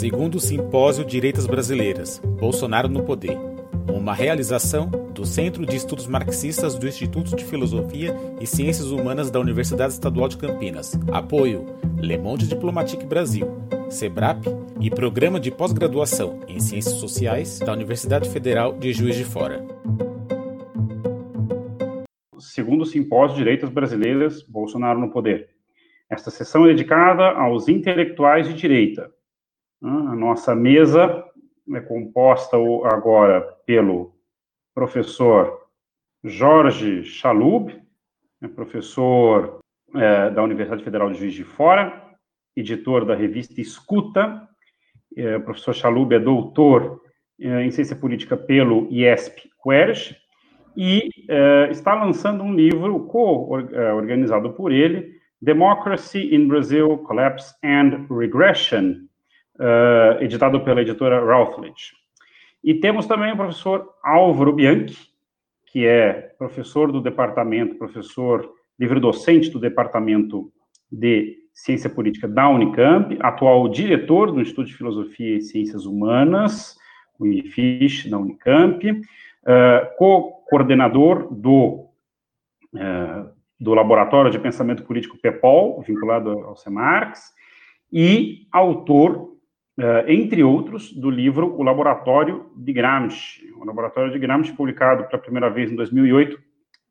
Segundo o Simpósio Direitas Brasileiras, Bolsonaro no Poder, uma realização do Centro de Estudos Marxistas do Instituto de Filosofia e Ciências Humanas da Universidade Estadual de Campinas. Apoio Le Monde Diplomatique Brasil, SEBRAP e Programa de Pós-Graduação em Ciências Sociais da Universidade Federal de Juiz de Fora. Segundo o Simpósio Direitas Brasileiras, Bolsonaro no Poder. Esta sessão é dedicada aos intelectuais de direita, a nossa mesa é composta agora pelo professor Jorge Chalub, é professor é, da Universidade Federal de Juiz de Fora, editor da revista Escuta. É, o professor Chalub é doutor em ciência política pelo IESP Querj e é, está lançando um livro co-organizado por ele, Democracy in Brazil, Collapse and Regression, uh, editado pela editora Routledge. E temos também o professor Álvaro Bianchi, que é professor do departamento, professor livre-docente do departamento de Ciência Política da Unicamp, atual diretor do Instituto de Filosofia e Ciências Humanas, o IFISH, da Unicamp, uh, co-coordenador do, uh, do Laboratório de Pensamento Político PEPOL, vinculado ao CEMARX, e autor Uh, entre outros, do livro O Laboratório de Gramsci. O Laboratório de Gramsci, publicado pela primeira vez em 2008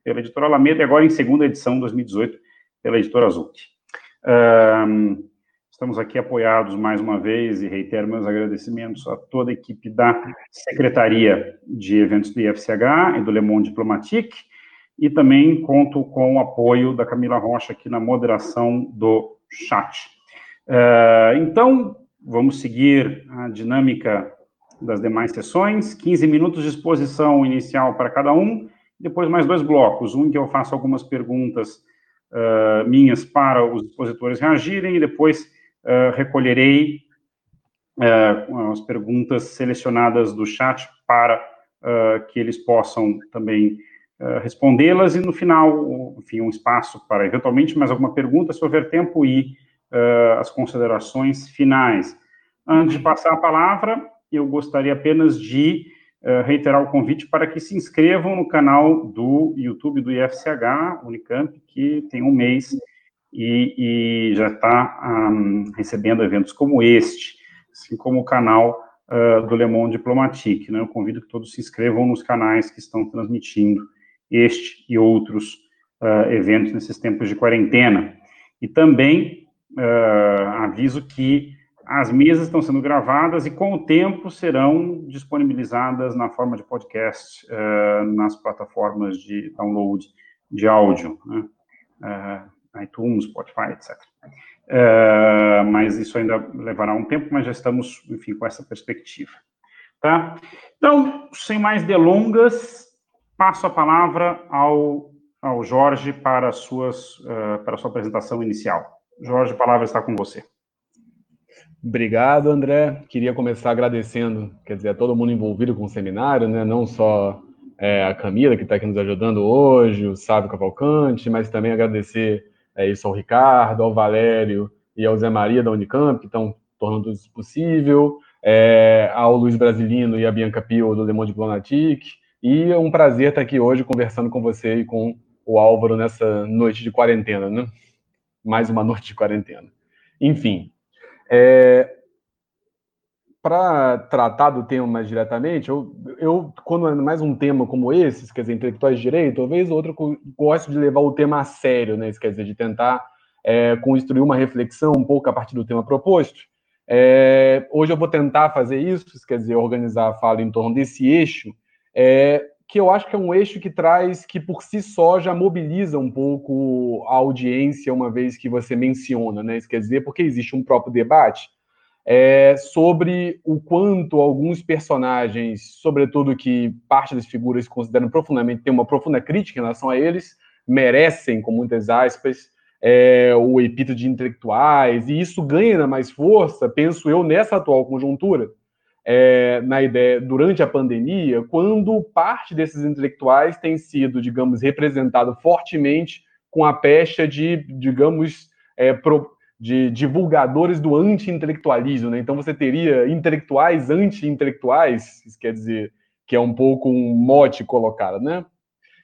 pela editora Alameda e agora em segunda edição, 2018, pela editora Azult. Uh, estamos aqui apoiados mais uma vez e reitero meus agradecimentos a toda a equipe da Secretaria de Eventos do IFCH e do Le Monde Diplomatique e também conto com o apoio da Camila Rocha aqui na moderação do chat. Uh, então, Vamos seguir a dinâmica das demais sessões. 15 minutos de exposição inicial para cada um, depois mais dois blocos. Um que eu faço algumas perguntas uh, minhas para os expositores reagirem, e depois uh, recolherei uh, as perguntas selecionadas do chat para que eles possam também respondê-las, e no final, enfim, um espaço para eventualmente mais alguma pergunta, se houver tempo, e uh, as considerações finais. Antes de passar a palavra, eu gostaria apenas de uh, reiterar o convite para que se inscrevam no canal do YouTube do IFCH Unicamp, que tem um mês e, e já está um, recebendo eventos como este, assim como o canal uh, do Le Monde Diplomatique. Né? Eu convido que todos se inscrevam nos canais que estão transmitindo este e outros uh, eventos nesses tempos de quarentena. E também uh, aviso que as mesas estão sendo gravadas e, com o tempo, serão disponibilizadas na forma de podcast nas plataformas de download de áudio, né? Uh, iTunes, Spotify, etc. Uh, mas isso ainda levará um tempo, mas já estamos, enfim, com essa perspectiva. Tá? Então, sem mais delongas, passo a palavra ao, ao Jorge para, suas, para a sua apresentação inicial. Jorge, a palavra está com você. Obrigado, André. Queria começar agradecendo, quer dizer, a todo mundo envolvido com o seminário, né? não só é, a Camila, que está aqui nos ajudando hoje, o Sábio Cavalcante, mas também agradecer isso ao Ricardo, ao Valério e ao Zé Maria da Unicamp, que estão tornando isso possível, é, ao Luiz Brasilino e a Bianca Pio do Le Monde Diplomatique, e é um prazer estar aqui hoje conversando com você e com o Álvaro nessa noite de quarentena, né? mais uma noite de quarentena. Enfim, é, para tratar do tema mais diretamente, eu, eu, quando é mais um tema como esse, quer dizer, intelectuais de direito, talvez outro gosto de levar o tema a sério, né? Quer dizer, de tentar é, construir uma reflexão um pouco a partir do tema proposto. É, hoje eu vou tentar fazer isso, quer dizer, organizar a fala em torno desse eixo, é, que eu acho que é um eixo que traz, que por si só já mobiliza um pouco a audiência, uma vez que você menciona, né? Quer dizer, porque existe um próprio debate é, sobre o quanto alguns personagens, sobretudo que parte das figuras consideram profundamente, tem uma profunda crítica em relação a eles, merecem, com muitas aspas, é, o epíteto de intelectuais, e isso ganha mais força, penso eu, nessa atual conjuntura, é, na ideia durante a pandemia, quando parte desses intelectuais tem sido, digamos, representado fortemente com a pecha de, digamos, é, pro, de divulgadores do anti-intelectualismo. Né? Então você teria intelectuais anti-intelectuais, isso quer dizer que é um pouco um mote colocado, né?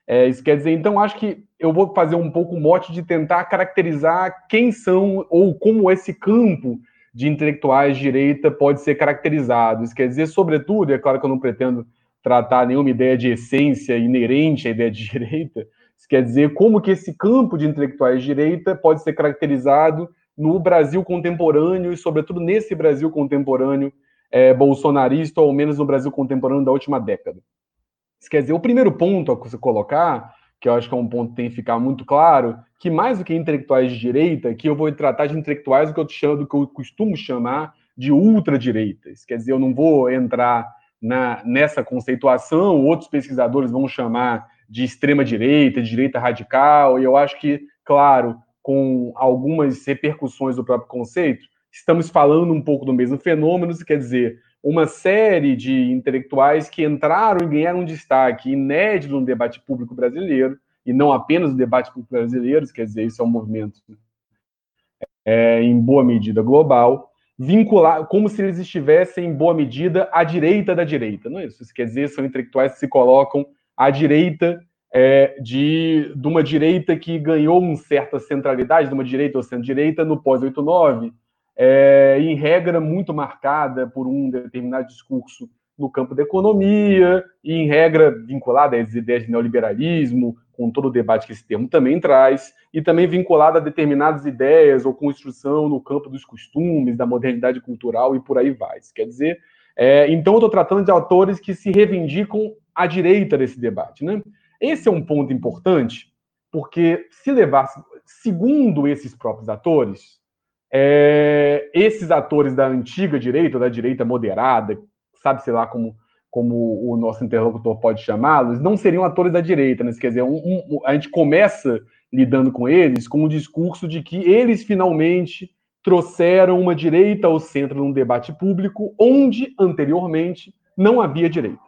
É, isso quer dizer, então acho que eu vou fazer um pouco o mote de tentar caracterizar quem são ou como esse campo de intelectuais de direita pode ser caracterizado. Isso quer dizer, sobretudo, é claro que eu não pretendo tratar nenhuma ideia de essência inerente à ideia de direita, isso quer dizer como que esse campo de intelectuais de direita pode ser caracterizado no Brasil contemporâneo e, sobretudo, nesse Brasil contemporâneo é, bolsonarista, ou menos no Brasil contemporâneo da última década. Isso quer dizer, o primeiro ponto a se colocar, que eu acho que é um ponto que tem que ficar muito claro, que mais do que intelectuais de direita, que eu vou tratar de intelectuais do que eu, chamo, do que eu costumo chamar de ultradireita. Isso quer dizer, eu não vou entrar na, nessa conceituação, outros pesquisadores vão chamar de extrema direita, de direita radical, e eu acho que, claro, com algumas repercussões do próprio conceito, estamos falando um pouco do mesmo fenômeno, isso quer dizer, uma série de intelectuais que entraram e ganharam um destaque inédito no debate público brasileiro, e não apenas no debate público brasileiro, quer dizer, isso é um movimento é, em boa medida global, vincular, como se eles estivessem em boa medida à direita da direita, não é isso? Isso quer dizer, são intelectuais que se colocam à direita é, de, de uma direita que ganhou uma certa centralidade, de uma direita ou centro-direita, no pós-89, é, em regra muito marcada por um determinado discurso no campo da economia, e em regra vinculada às ideias de neoliberalismo, com todo o debate que esse termo também traz, e também vinculada a determinadas ideias ou construção no campo dos costumes, da modernidade cultural e por aí vai. Isso quer dizer, é, então eu estou tratando de autores que se reivindicam à direita desse debate. Né? Esse é um ponto importante, porque se levar, segundo esses próprios atores, é, esses atores da antiga direita, da direita moderada, sabe, sei lá como, como o nosso interlocutor pode chamá-los, não seriam atores da direita, né? Quer dizer, um, um, a gente começa lidando com eles com o discurso de que eles finalmente trouxeram uma direita ao centro num debate público onde anteriormente não havia direita.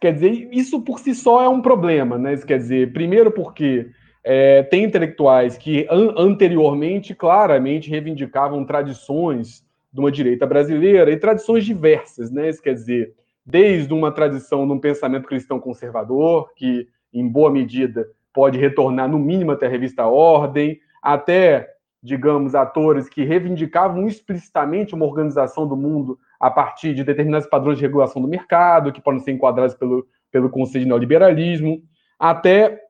Quer dizer, isso por si só é um problema, né? Isso quer dizer, primeiro porque é, tem intelectuais que an anteriormente claramente reivindicavam tradições de uma direita brasileira e tradições diversas, né? Isso quer dizer, desde uma tradição de um pensamento cristão conservador, que em boa medida pode retornar no mínimo até a revista Ordem, até, digamos, atores que reivindicavam explicitamente uma organização do mundo a partir de determinados padrões de regulação do mercado, que podem ser enquadrados pelo, pelo conceito de neoliberalismo, até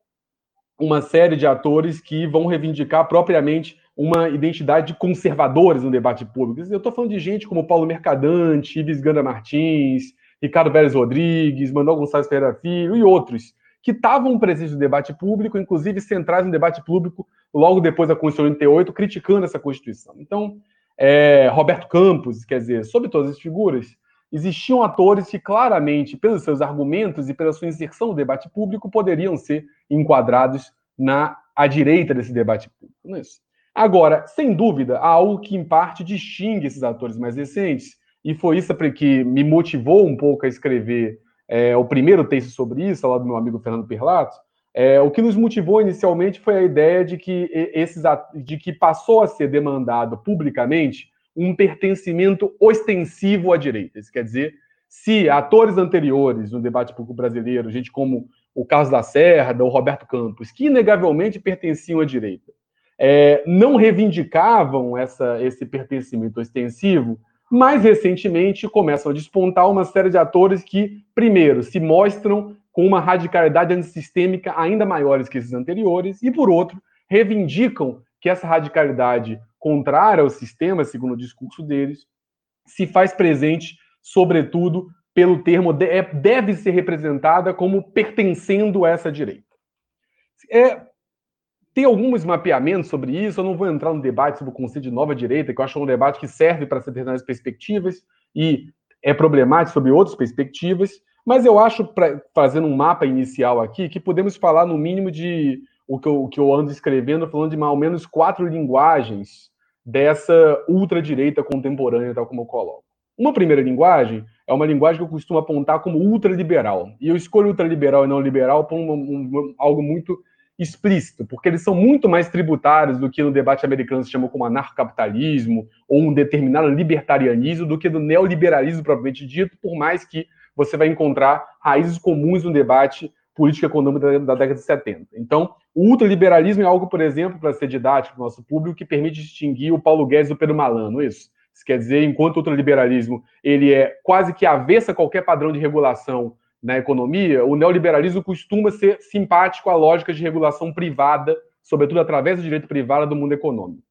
uma série de atores que vão reivindicar propriamente uma identidade de conservadores no debate público. Eu estou falando de gente como Paulo Mercadante, Ives Ganda Martins, Ricardo Vélez Rodrigues, Manuel Gonçalves Ferreira Filho e outros, que estavam presentes no debate público, inclusive centrais no debate público logo depois da Constituição de 88, criticando essa Constituição. Então, é, Roberto Campos, quer dizer, sobre todas as figuras, existiam atores que claramente, pelos seus argumentos e pela sua inserção no debate público, poderiam ser enquadrados na à direita desse debate público. Não é isso? Agora, sem dúvida, há algo que em parte distingue esses atores mais recentes, e foi isso que me motivou um pouco a escrever é, o primeiro texto sobre isso, lá do meu amigo Fernando Perlato, é, o que nos motivou inicialmente foi a ideia de que esses de que passou a ser demandado publicamente um pertencimento ostensivo à direita. Isso quer dizer, se atores anteriores no debate público brasileiro, gente como o Carlos Lacerda ou Roberto Campos, que inegavelmente pertenciam à direita, é, não reivindicavam essa, esse pertencimento ostensivo, mais recentemente começam a despontar uma série de atores que, primeiro, se mostram com uma radicalidade antissistêmica ainda maiores que esses anteriores, e, por outro, reivindicam que essa radicalidade contrária ao sistema, segundo o discurso deles, se faz presente, sobretudo, pelo termo é, deve ser representada como pertencendo a essa direita. É, tem alguns mapeamentos sobre isso, eu não vou entrar no debate sobre o conceito de nova direita, que eu acho um debate que serve para determinadas perspectivas e é problemático sobre outras perspectivas, mas eu acho, pra, fazendo um mapa inicial aqui, que podemos falar no mínimo de o que eu, o que eu ando escrevendo, falando de mais ou menos quatro linguagens dessa ultradireita contemporânea, tal como eu coloco. Uma primeira linguagem é uma linguagem que eu costumo apontar como ultraliberal. E eu escolho ultraliberal e não liberal por um, um, algo muito explícito, porque eles são muito mais tributários do que no debate americano se chama como anarcocapitalismo ou um determinado libertarianismo do que do neoliberalismo propriamente dito, por mais que você vai encontrar raízes comuns no debate político econômico da, da década de 70. Então, o ultraliberalismo é algo, por exemplo, para ser didático para o nosso público, que permite distinguir o Paulo Guedes do Pedro Malano, isso? Isso quer dizer, enquanto o ultraliberalismo ele é quase que avessa a qualquer padrão de regulação na economia, o neoliberalismo costuma ser simpático à lógica de regulação privada, sobretudo através do direito privado do mundo econômico.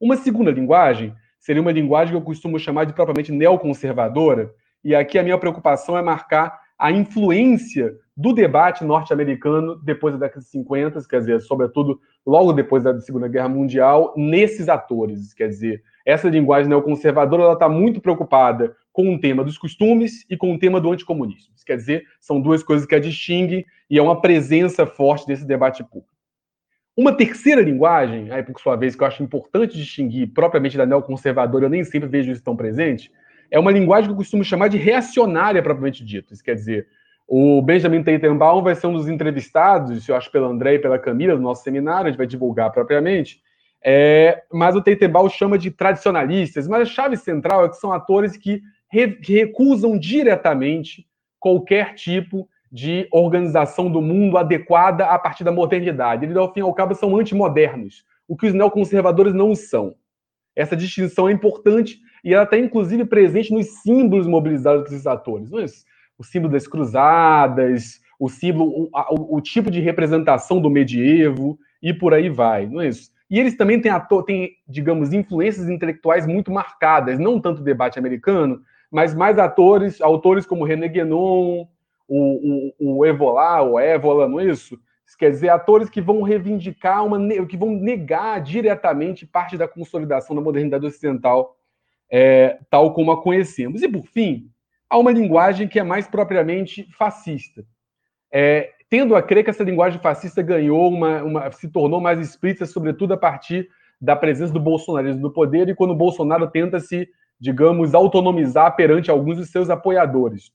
Uma segunda linguagem seria uma linguagem que eu costumo chamar de propriamente neoconservadora, e aqui a minha preocupação é marcar a influência do debate norte-americano depois da década de 50, quer dizer, sobretudo logo depois da Segunda Guerra Mundial, nesses atores, quer dizer, essa linguagem neoconservadora está muito preocupada com o tema dos costumes e com o tema do anticomunismo. Quer dizer, são duas coisas que a distinguem e é uma presença forte desse debate público. Uma terceira linguagem, aí por sua vez, que eu acho importante distinguir propriamente da neoconservadora, eu nem sempre vejo isso tão presente, é uma linguagem que eu costumo chamar de reacionária propriamente dito. Isso quer dizer, o Benjamin Teitenbaum vai ser um dos entrevistados, eu acho, pela André e pela Camila, do nosso seminário, a gente vai divulgar propriamente, é, mas o Teitenbaum chama de tradicionalistas, mas a chave central é que são atores que, re, que recusam diretamente qualquer tipo de organização do mundo adequada a partir da modernidade. Eles, ao fim e ao cabo, são antimodernos, o que os neoconservadores não são. Essa distinção é importante e ela está, inclusive, presente nos símbolos mobilizados esses atores. É isso? O símbolo das cruzadas, o símbolo, o, o, o tipo de representação do medievo e por aí vai. Não é isso? E eles também têm, ator, têm, digamos, influências intelectuais muito marcadas, não tanto debate americano, mas mais atores, autores como René Guénon, o, o, o Evolá, o Évola, não é isso? Quer dizer, atores que vão reivindicar, uma, que vão negar diretamente parte da consolidação da modernidade ocidental, é, tal como a conhecemos. E, por fim, há uma linguagem que é mais propriamente fascista. É, tendo a crer que essa linguagem fascista ganhou uma, uma, se tornou mais explícita, sobretudo a partir da presença do bolsonarismo no poder e quando o Bolsonaro tenta se, digamos, autonomizar perante alguns de seus apoiadores.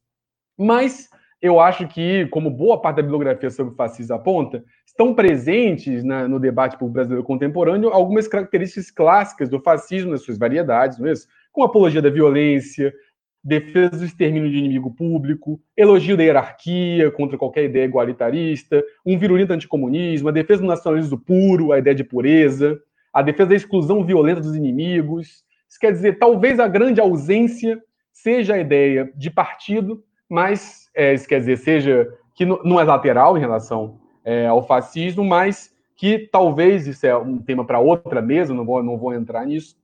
Mas eu acho que, como boa parte da bibliografia sobre o fascismo aponta, estão presentes na, no debate público brasileiro contemporâneo algumas características clássicas do fascismo nas suas variedades, não é isso? Com apologia da violência, defesa do extermínio de inimigo público, elogio da hierarquia contra qualquer ideia igualitarista, um virulento anticomunismo, a defesa do nacionalismo puro, a ideia de pureza, a defesa da exclusão violenta dos inimigos. Isso quer dizer, talvez a grande ausência seja a ideia de partido, mas é, isso quer dizer, seja que não é lateral em relação é, ao fascismo, mas que talvez, isso é um tema para outra mesa, não vou, não vou entrar nisso,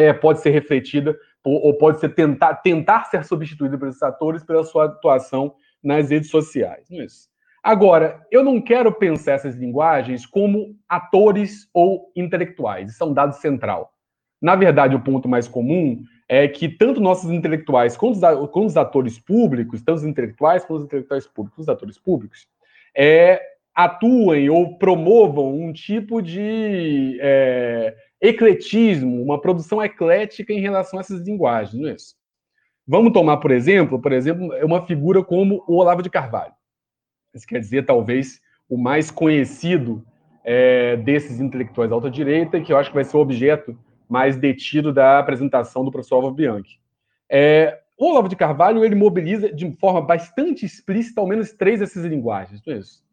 é, pode ser refletida ou pode ser tentar, tentar ser substituído por esses atores pela sua atuação nas redes sociais. É isso. Agora, eu não quero pensar essas linguagens como atores ou intelectuais. Isso é um dado central. Na verdade, o ponto mais comum é que tanto nossos intelectuais quanto os, quanto os atores públicos, tanto os intelectuais quanto os intelectuais públicos, os atores públicos, é, atuem ou promovam um tipo de é, ecletismo, uma produção eclética em relação a essas linguagens, não é isso? Vamos tomar, por exemplo, por exemplo, uma figura como o Olavo de Carvalho. Isso quer dizer, talvez, o mais conhecido é, desses intelectuais da alta direita, que eu acho que vai ser o objeto mais detido da apresentação do professor Álvaro Bianchi. É, o Olavo de Carvalho ele mobiliza de forma bastante explícita ao menos três dessas linguagens, não é isso?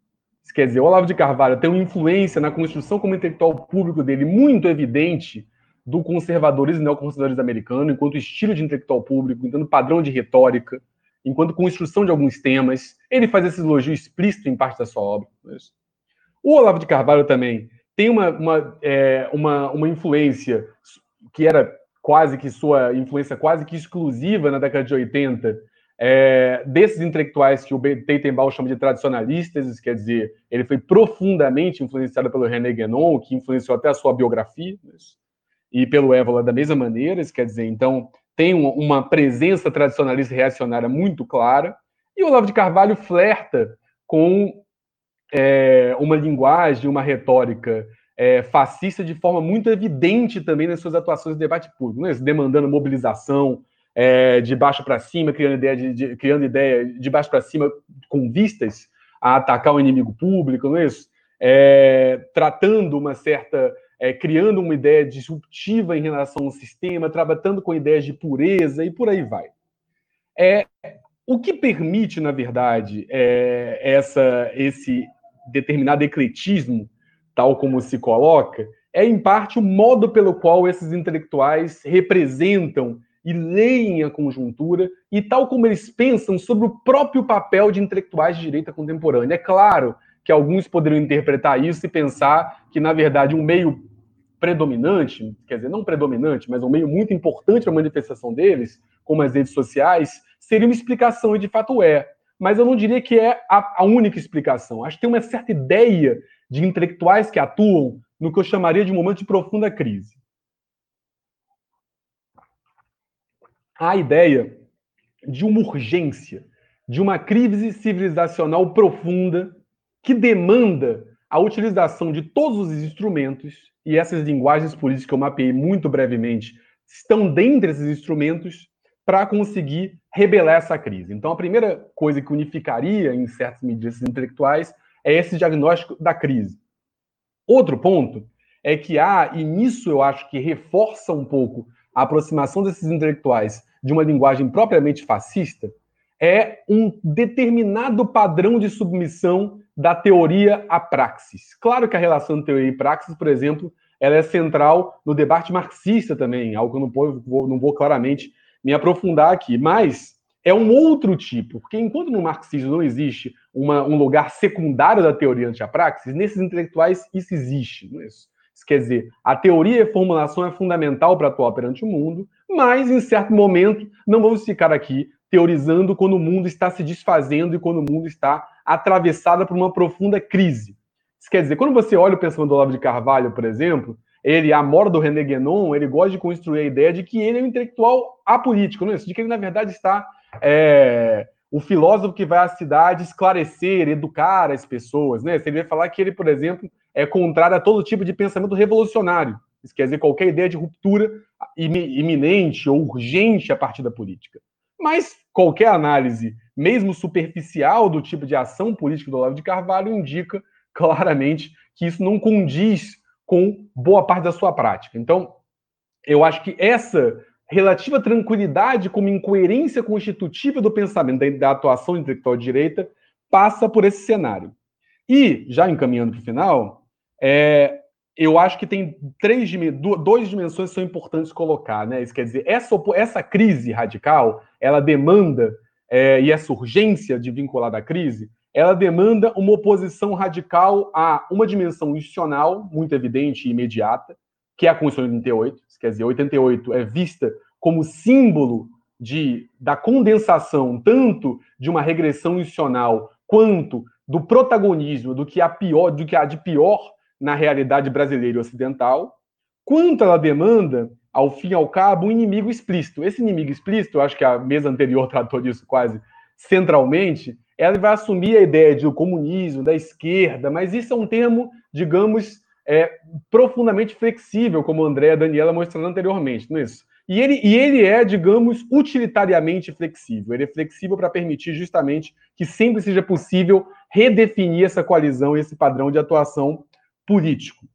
Quer dizer, o Olavo de Carvalho tem uma influência na construção como intelectual público dele muito evidente do conservadorismo e neoconservadorismo americano, enquanto estilo de intelectual público, enquanto padrão de retórica, enquanto construção de alguns temas. Ele faz esse elogio explícito em parte da sua obra. É o Olavo de Carvalho também tem uma, uma, é, uma, uma influência que era quase que sua influência quase que exclusiva na década de 80 é, desses intelectuais que o Teitenbaum chama de tradicionalistas, quer dizer, ele foi profundamente influenciado pelo René Guénon, que influenciou até a sua biografia, e pelo Évola da mesma maneira, quer dizer, então tem uma presença tradicionalista reacionária muito clara, e o Olavo de Carvalho flerta com é, uma linguagem, uma retórica é, fascista de forma muito evidente também nas suas atuações de debate público, né? demandando mobilização, é, de baixo para cima, criando ideia de, de, criando ideia de baixo para cima com vistas a atacar o inimigo público, não é isso? É, tratando uma certa, é, criando uma ideia disruptiva em relação ao sistema, trabalhando com ideias de pureza e por aí vai. É, o que permite, na verdade, é, essa, esse determinado ecletismo, tal como se coloca, é em parte o modo pelo qual esses intelectuais representam e leem a conjuntura e tal como eles pensam sobre o próprio papel de intelectuais de direita contemporânea. É claro que alguns poderiam interpretar isso e pensar que, na verdade, um meio predominante, quer dizer, não predominante, mas um meio muito importante na manifestação deles, como as redes sociais, seria uma explicação, e de fato é. Mas eu não diria que é a, a única explicação. Acho que tem uma certa ideia de intelectuais que atuam no que eu chamaria de um momento de profunda crise. A ideia de uma urgência, de uma crise civilizacional profunda que demanda a utilização de todos os instrumentos, e essas linguagens políticas que eu mapeei muito brevemente estão dentre esses instrumentos para conseguir rebelar essa crise. Então, a primeira coisa que unificaria, em certas medidas, intelectuais é esse diagnóstico da crise. Outro ponto é que há, e nisso eu acho que reforça um pouco a aproximação desses intelectuais de uma linguagem propriamente fascista, é um determinado padrão de submissão da teoria à praxis. Claro que a relação teoria e praxis, por exemplo, ela é central no debate marxista também, algo que eu não vou, não vou claramente me aprofundar aqui, mas é um outro tipo, porque enquanto no marxismo não existe uma, um lugar secundário da teoria ante a praxis, nesses intelectuais isso existe. Não é isso? quer dizer, a teoria e a formulação é fundamental para atuar perante o mundo, mas em certo momento não vamos ficar aqui teorizando quando o mundo está se desfazendo e quando o mundo está atravessado por uma profunda crise. Isso quer dizer, quando você olha o pensamento do Olavo de Carvalho, por exemplo, ele, a mora do René Guénon, ele gosta de construir a ideia de que ele é um intelectual apolítico, não é isso? De que ele, na verdade, está é, o filósofo que vai à cidade esclarecer, educar as pessoas, né? Ele vai falar que ele, por exemplo, é contrário a todo tipo de pensamento revolucionário. Quer dizer qualquer ideia de ruptura iminente ou urgente a partir da política. Mas qualquer análise, mesmo superficial, do tipo de ação política do Olavo de Carvalho indica claramente que isso não condiz com boa parte da sua prática. Então, eu acho que essa relativa tranquilidade como incoerência constitutiva do pensamento da, da atuação intelectual de direita passa por esse cenário. E, já encaminhando para o final, é, eu acho que tem três duas dimensões que são importantes colocar, né? Isso quer dizer, essa, essa crise radical, ela demanda, é, e essa urgência de vincular da crise, ela demanda uma oposição radical a uma dimensão institucional muito evidente e imediata, que é a Constituição de 88. Quer dizer, 88 é vista como símbolo de, da condensação tanto de uma regressão institucional quanto do protagonismo do que há pior, do que há de pior na realidade brasileira e ocidental, quanto ela demanda, ao fim e ao cabo, um inimigo explícito. Esse inimigo explícito, eu acho que a mesa anterior tratou disso quase centralmente, ela vai assumir a ideia de o comunismo, da esquerda, mas isso é um termo, digamos, é, profundamente flexível, como a André e Daniela mostraram anteriormente, não é isso? E ele, e ele é, digamos, utilitariamente flexível. Ele é flexível para permitir justamente que sempre seja possível redefinir essa coalizão, esse padrão de atuação político.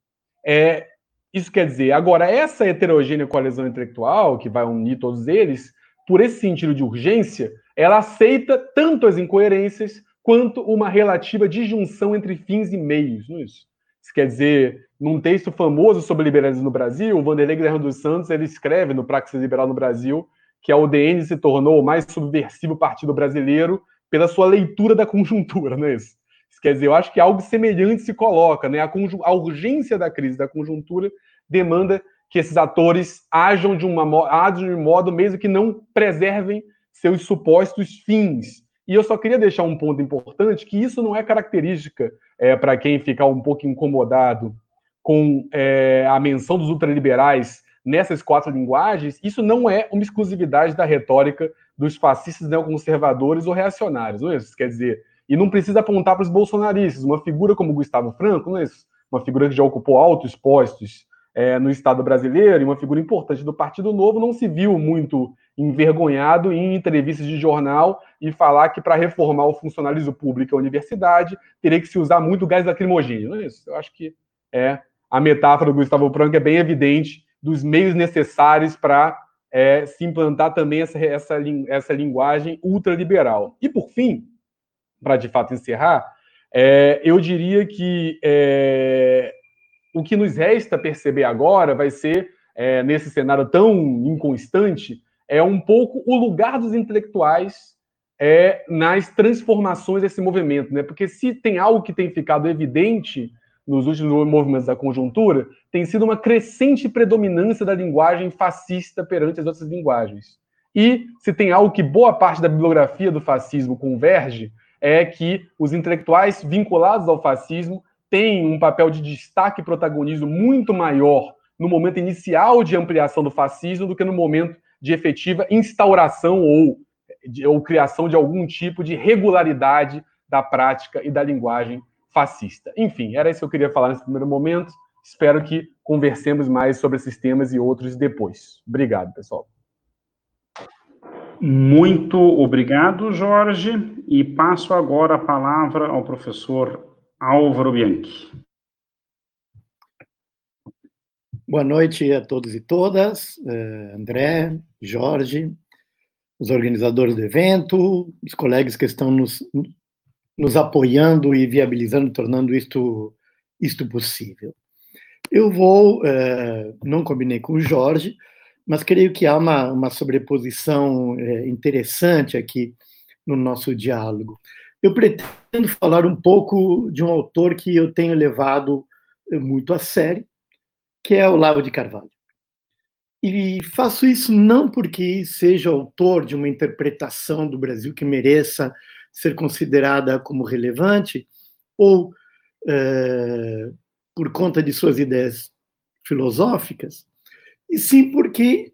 É, isso quer dizer, agora, essa heterogênea coalizão intelectual, que vai unir todos eles, por esse sentido de urgência, ela aceita tanto as incoerências quanto uma relativa disjunção entre fins e meios. Não é isso? isso quer dizer, num texto famoso sobre liberalismo no Brasil, o Vanderlei Guerra dos Santos ele escreve no Praxis Liberal no Brasil que a UDN se tornou o mais subversivo partido brasileiro pela sua leitura da conjuntura, não é isso? Quer dizer, eu acho que algo semelhante se coloca, né? A, a urgência da crise da conjuntura demanda que esses atores ajam de, uma, ajam de um modo mesmo que não preservem seus supostos fins. E eu só queria deixar um ponto importante, que isso não é característica é, para quem ficar um pouco incomodado com é, a menção dos ultraliberais nessas quatro linguagens, isso não é uma exclusividade da retórica dos fascistas neoconservadores ou reacionários, não é isso? Quer dizer, e não precisa apontar para os bolsonaristas. Uma figura como Gustavo Franco, é isso? Uma figura que já ocupou altos postos é, no Estado brasileiro e uma figura importante do Partido Novo, não se viu muito envergonhado em entrevistas de jornal e falar que para reformar o funcionalismo público e a universidade teria que se usar muito gás lacrimogêneo. Não é isso? Eu acho que é a metáfora do Gustavo Franco é bem evidente dos meios necessários para é, se implantar também essa, essa, essa linguagem ultraliberal. E, por fim, para de fato encerrar, é, eu diria que é, o que nos resta perceber agora vai ser, é, nesse cenário tão inconstante, é um pouco o lugar dos intelectuais é, nas transformações desse movimento. Né? Porque se tem algo que tem ficado evidente nos últimos movimentos da conjuntura, tem sido uma crescente predominância da linguagem fascista perante as outras linguagens. E se tem algo que boa parte da bibliografia do fascismo converge, é que os intelectuais vinculados ao fascismo têm um papel de destaque e protagonismo muito maior no momento inicial de ampliação do fascismo do que no momento de efetiva instauração ou, ou criação de algum tipo de regularidade da prática e da linguagem fascista. Enfim, era isso que eu queria falar nesse primeiro momento. Espero que conversemos mais sobre esses temas e outros depois. Obrigado, pessoal. Muito obrigado, Jorge. E passo agora a palavra ao professor Álvaro Bianchi. Boa noite a todos e todas, eh, André, Jorge, os organizadores do evento, os colegas que estão nos, nos apoiando e viabilizando, tornando isto, isto possível. Eu vou, eh, não combinei com o Jorge, mas creio que há uma, uma sobreposição é, interessante aqui no nosso diálogo. Eu pretendo falar um pouco de um autor que eu tenho levado é, muito a sério, que é o Olavo de Carvalho. E faço isso não porque seja autor de uma interpretação do Brasil que mereça ser considerada como relevante, ou é, por conta de suas ideias filosóficas, e sim porque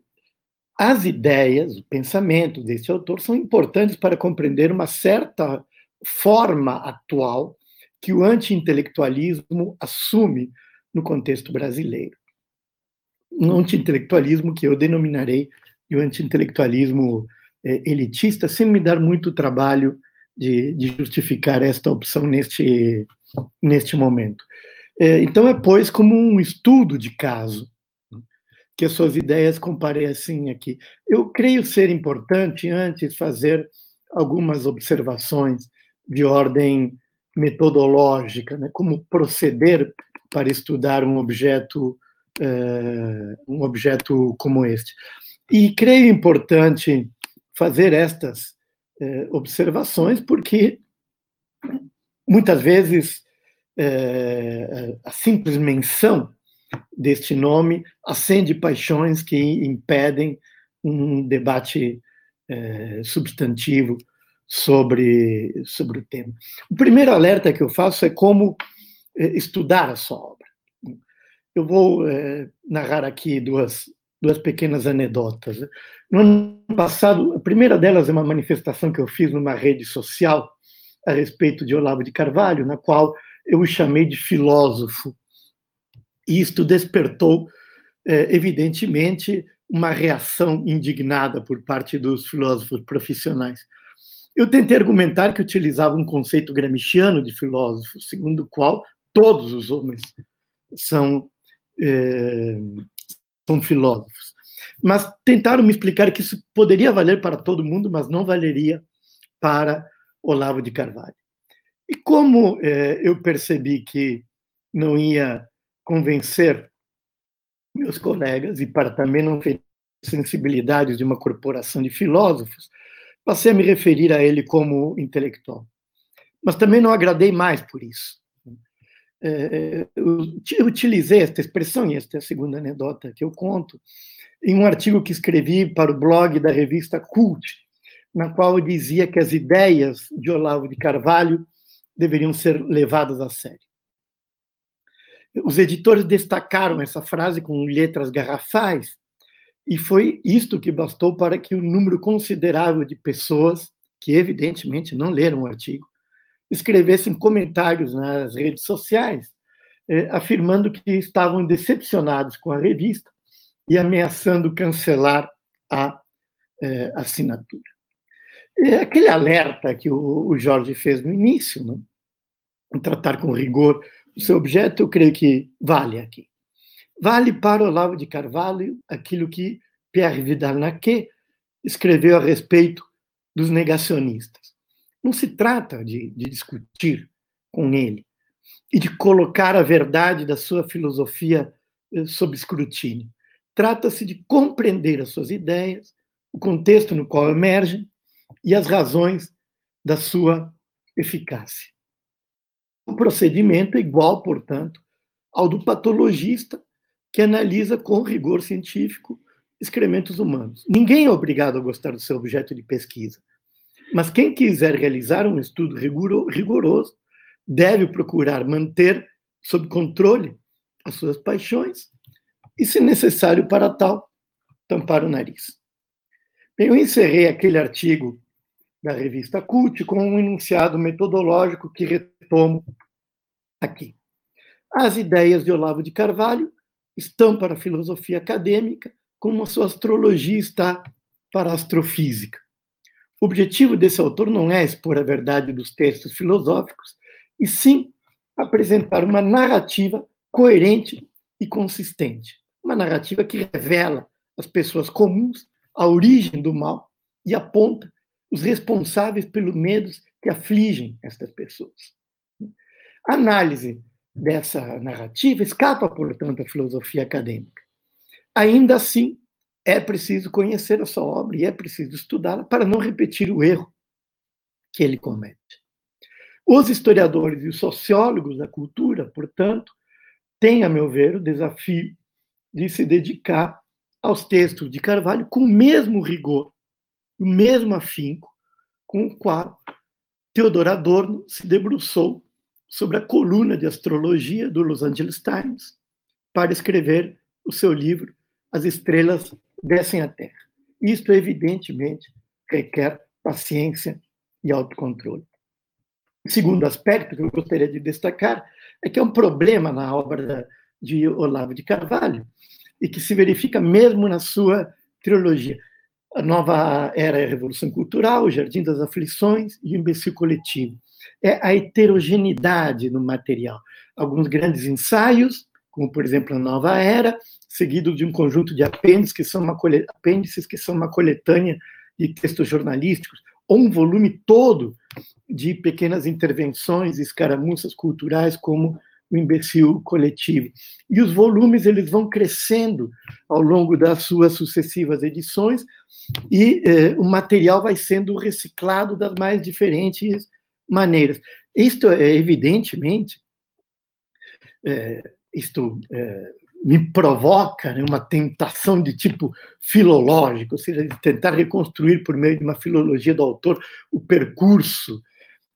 as ideias, o pensamento desse autor são importantes para compreender uma certa forma atual que o anti-intelectualismo assume no contexto brasileiro. Um anti-intelectualismo que eu denominarei de um anti-intelectualismo é, elitista, sem me dar muito trabalho de, de justificar esta opção neste, neste momento. É, então, é, pois, como um estudo de caso que as suas ideias comparecem aqui. Eu creio ser importante, antes, fazer algumas observações de ordem metodológica, né? como proceder para estudar um objeto, uh, um objeto como este. E creio importante fazer estas uh, observações, porque muitas vezes uh, a simples menção deste nome acende paixões que impedem um debate é, substantivo sobre, sobre o tema. O primeiro alerta que eu faço é como é, estudar a sua obra. Eu vou é, narrar aqui duas, duas pequenas anedotas. No ano passado, a primeira delas é uma manifestação que eu fiz numa rede social a respeito de Olavo de Carvalho, na qual eu o chamei de filósofo e isto despertou, é, evidentemente, uma reação indignada por parte dos filósofos profissionais. Eu tentei argumentar que utilizava um conceito gramsciano de filósofo, segundo o qual todos os homens são, é, são filósofos. Mas tentaram me explicar que isso poderia valer para todo mundo, mas não valeria para Olavo de Carvalho. E como é, eu percebi que não ia convencer meus colegas e para também não ferir sensibilidades de uma corporação de filósofos, passei a me referir a ele como intelectual. Mas também não agradei mais por isso. É, eu utilizei esta expressão, e esta é a segunda anedota que eu conto, em um artigo que escrevi para o blog da revista Cult, na qual eu dizia que as ideias de Olavo de Carvalho deveriam ser levadas a sério. Os editores destacaram essa frase com letras garrafais, e foi isto que bastou para que um número considerável de pessoas, que evidentemente não leram o artigo, escrevessem comentários nas redes sociais, eh, afirmando que estavam decepcionados com a revista e ameaçando cancelar a é, assinatura. É aquele alerta que o, o Jorge fez no início, né? tratar com rigor seu objeto, eu creio que vale aqui. Vale para Olavo de Carvalho aquilo que Pierre Vidal-Naquet escreveu a respeito dos negacionistas. Não se trata de, de discutir com ele e de colocar a verdade da sua filosofia eh, sob escrutínio. Trata-se de compreender as suas ideias, o contexto no qual emergem e as razões da sua eficácia. O procedimento igual, portanto, ao do patologista que analisa com rigor científico excrementos humanos. Ninguém é obrigado a gostar do seu objeto de pesquisa, mas quem quiser realizar um estudo rigoroso deve procurar manter sob controle as suas paixões e, se necessário para tal, tampar o nariz. Eu encerrei aquele artigo da revista Cult com um enunciado metodológico que retomo aqui. As ideias de Olavo de Carvalho estão para a filosofia acadêmica, como a sua astrologia está para a astrofísica. O objetivo desse autor não é expor a verdade dos textos filosóficos, e sim apresentar uma narrativa coerente e consistente. Uma narrativa que revela as pessoas comuns, a origem do mal e aponta os responsáveis pelos medos que afligem estas pessoas. Análise dessa narrativa escapa, portanto, à filosofia acadêmica. Ainda assim, é preciso conhecer a sua obra e é preciso estudá-la para não repetir o erro que ele comete. Os historiadores e os sociólogos da cultura, portanto, têm, a meu ver, o desafio de se dedicar aos textos de Carvalho com o mesmo rigor, o mesmo afinco com o qual Theodor Adorno se debruçou sobre a coluna de astrologia do Los Angeles Times para escrever o seu livro As Estrelas Descem à Terra. Isto, evidentemente, requer paciência e autocontrole. O segundo aspecto que eu gostaria de destacar é que é um problema na obra de Olavo de Carvalho e que se verifica mesmo na sua trilogia. A nova era é a Revolução Cultural, o Jardim das Aflições e o Imbecil Coletivo. É a heterogeneidade no material. Alguns grandes ensaios, como por exemplo a Nova Era, seguido de um conjunto de apêndices que são uma, apêndices que são uma coletânea de textos jornalísticos, ou um volume todo de pequenas intervenções, escaramuças culturais, como o imbecil coletivo. E os volumes eles vão crescendo ao longo das suas sucessivas edições e eh, o material vai sendo reciclado das mais diferentes maneiras. Isto é evidentemente, é, isto é, me provoca né, uma tentação de tipo filológico, ou seja, de tentar reconstruir por meio de uma filologia do autor o percurso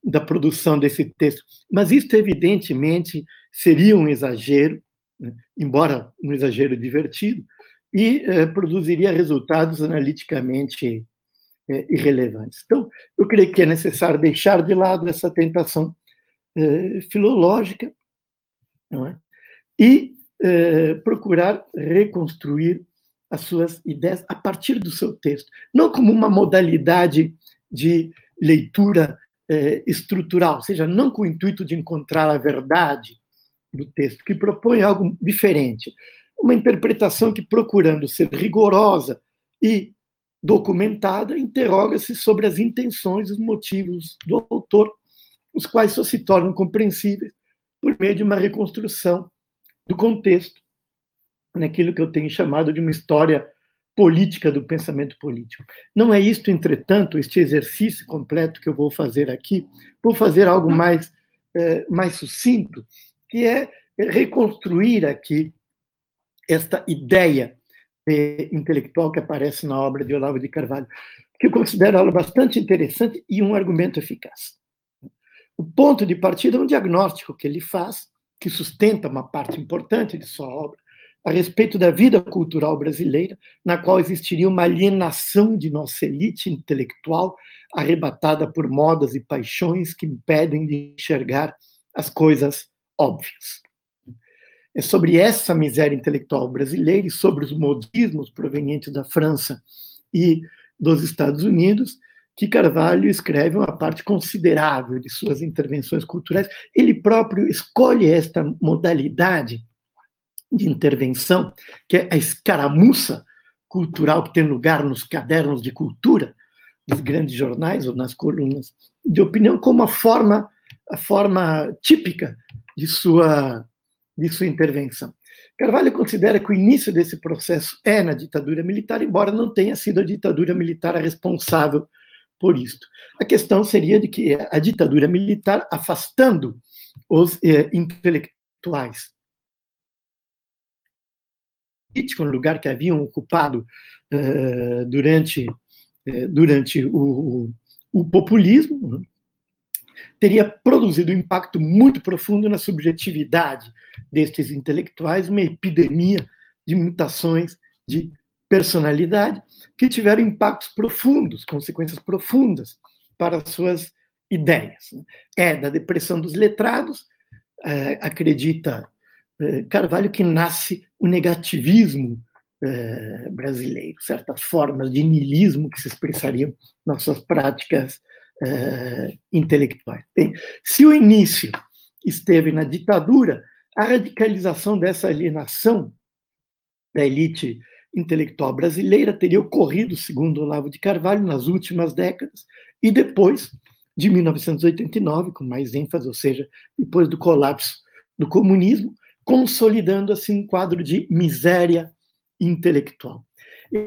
da produção desse texto. Mas isto, evidentemente, seria um exagero, né, embora um exagero divertido, e eh, produziria resultados analiticamente eh, irrelevantes. Então, eu creio que é necessário deixar de lado essa tentação eh, filológica é? e procurar reconstruir as suas ideias a partir do seu texto, não como uma modalidade de leitura é, estrutural, ou seja, não com o intuito de encontrar a verdade do texto, que propõe algo diferente. Uma interpretação que, procurando ser rigorosa e documentada, interroga-se sobre as intenções e os motivos do autor, os quais só se tornam compreensíveis por meio de uma reconstrução do contexto, naquilo que eu tenho chamado de uma história política do pensamento político. Não é isto, entretanto, este exercício completo que eu vou fazer aqui, vou fazer algo mais, é, mais sucinto, que é reconstruir aqui esta ideia intelectual que aparece na obra de Olavo de Carvalho, que eu considero ela bastante interessante e um argumento eficaz. O ponto de partida é um diagnóstico que ele faz, que sustenta uma parte importante de sua obra, a respeito da vida cultural brasileira, na qual existiria uma alienação de nossa elite intelectual, arrebatada por modas e paixões que impedem de enxergar as coisas óbvias. É sobre essa miséria intelectual brasileira e sobre os modismos provenientes da França e dos Estados Unidos, que Carvalho escreve uma parte considerável de suas intervenções culturais. Ele próprio escolhe esta modalidade de intervenção, que é a escaramuça cultural que tem lugar nos cadernos de cultura dos grandes jornais ou nas colunas de opinião, como a forma, a forma típica de sua, de sua intervenção. Carvalho considera que o início desse processo é na ditadura militar, embora não tenha sido a ditadura militar a responsável por isto. A questão seria de que a ditadura militar, afastando os eh, intelectuais político, no lugar que haviam ocupado uh, durante, uh, durante o, o populismo, né, teria produzido um impacto muito profundo na subjetividade destes intelectuais, uma epidemia de mutações de personalidade que tiveram impactos profundos, consequências profundas para suas ideias. É da depressão dos letrados, é, acredita é, Carvalho que nasce o negativismo é, brasileiro, certas formas de niilismo que se expressariam nas suas práticas é, intelectuais. Bem, se o início esteve na ditadura, a radicalização dessa alienação da elite intelectual brasileira teria ocorrido, segundo Olavo de Carvalho, nas últimas décadas, e depois de 1989, com mais ênfase, ou seja, depois do colapso do comunismo, consolidando assim um quadro de miséria intelectual.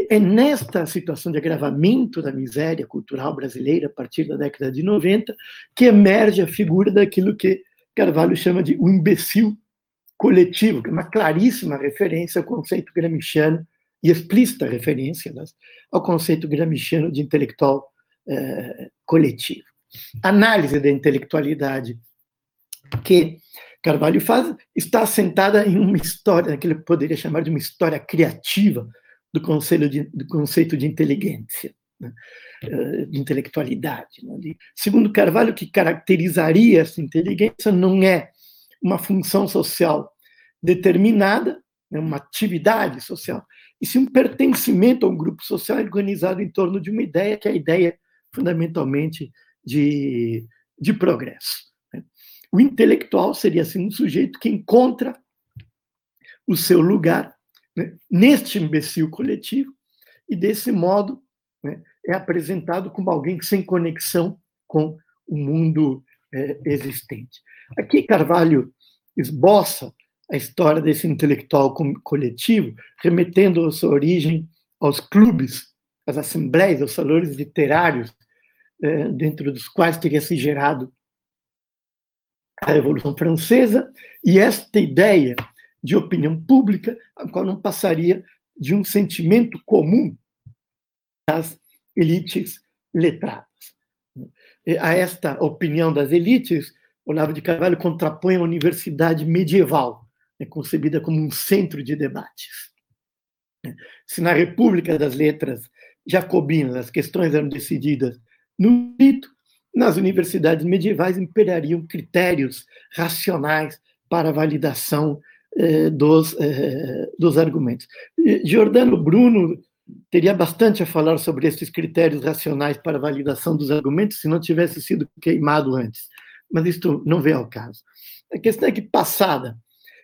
É nesta situação de agravamento da miséria cultural brasileira, a partir da década de 90, que emerge a figura daquilo que Carvalho chama de o imbecil coletivo, que é uma claríssima referência ao conceito gramsciano e explícita referência né, ao conceito gramsciano de intelectual eh, coletivo. Análise da intelectualidade que Carvalho faz está assentada em uma história que poderia chamar de uma história criativa do, conceito de, do conceito de inteligência, né? Eh, de intelectualidade. Né? Segundo Carvalho, o que caracterizaria essa inteligência não é uma função social determinada, né? uma atividade social, e sim um pertencimento a um grupo social organizado em torno de uma ideia, que é a ideia fundamentalmente de, de progresso. O intelectual seria assim um sujeito que encontra o seu lugar né, neste imbecil coletivo e desse modo né, é apresentado como alguém sem conexão com o mundo é, existente. Aqui Carvalho esboça a história desse intelectual coletivo, remetendo a sua origem aos clubes, às assembleias, aos salões literários, é, dentro dos quais teria se gerado a Revolução Francesa e esta ideia de opinião pública, a qual não passaria de um sentimento comum das elites letradas. A esta opinião das elites, Olavo de Carvalho contrapõe a universidade medieval, né, concebida como um centro de debates. Se na República das Letras jacobinas as questões eram decididas no rito, nas universidades medievais imperariam critérios racionais para a validação dos, eh, dos argumentos. Giordano Bruno teria bastante a falar sobre esses critérios racionais para validação dos argumentos se não tivesse sido queimado antes, mas isto não vem ao caso. A questão é que, passada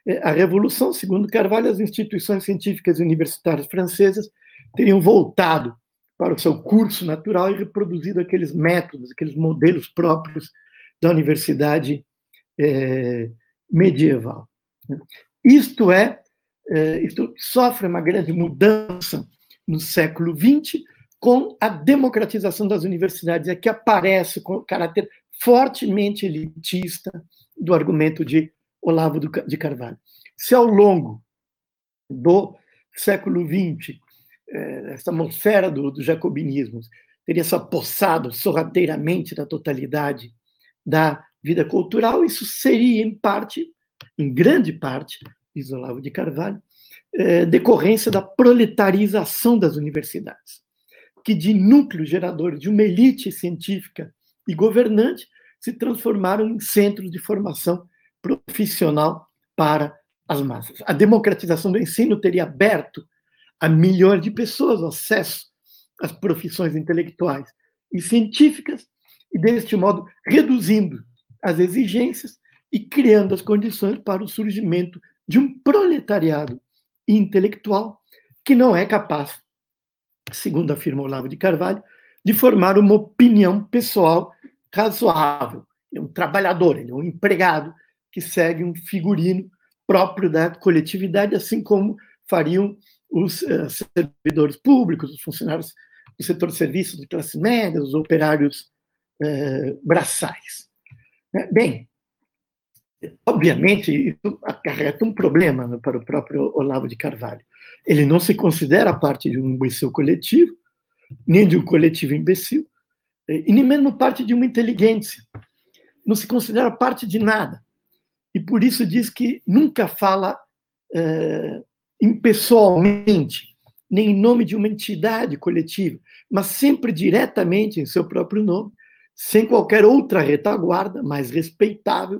eh, a Revolução, segundo Carvalho, as instituições científicas e universitárias francesas teriam voltado para o seu curso natural e reproduzido aqueles métodos, aqueles modelos próprios da universidade é, medieval. Isto é, é, isto sofre uma grande mudança no século XX com a democratização das universidades, é que aparece com o caráter fortemente elitista do argumento de Olavo de Carvalho. Se ao longo do século XX eh, essa atmosfera do, do jacobinismo teria se apossado sorrateiramente da totalidade da vida cultural, isso seria, em parte, em grande parte, diz Olavo de Carvalho, é, decorrência da proletarização das universidades, que de núcleo gerador de uma elite científica e governante se transformaram em centros de formação profissional para as massas. A democratização do ensino teria aberto a milhões de pessoas acesso as profissões intelectuais e científicas, e deste modo reduzindo as exigências e criando as condições para o surgimento de um proletariado intelectual que não é capaz, segundo afirma Olavo de Carvalho, de formar uma opinião pessoal razoável. É um trabalhador, ele é um empregado que segue um figurino próprio da coletividade, assim como fariam os uh, servidores públicos, os funcionários do setor de serviços de classe média, os operários uh, braçais. Né? Bem, obviamente, isso acarreta um problema para o próprio Olavo de Carvalho. Ele não se considera parte de um imbecil coletivo, nem de um coletivo imbecil, e nem mesmo parte de uma inteligência. Não se considera parte de nada. E por isso diz que nunca fala é, impessoalmente, nem em nome de uma entidade coletiva, mas sempre diretamente em seu próprio nome, sem qualquer outra retaguarda mais respeitável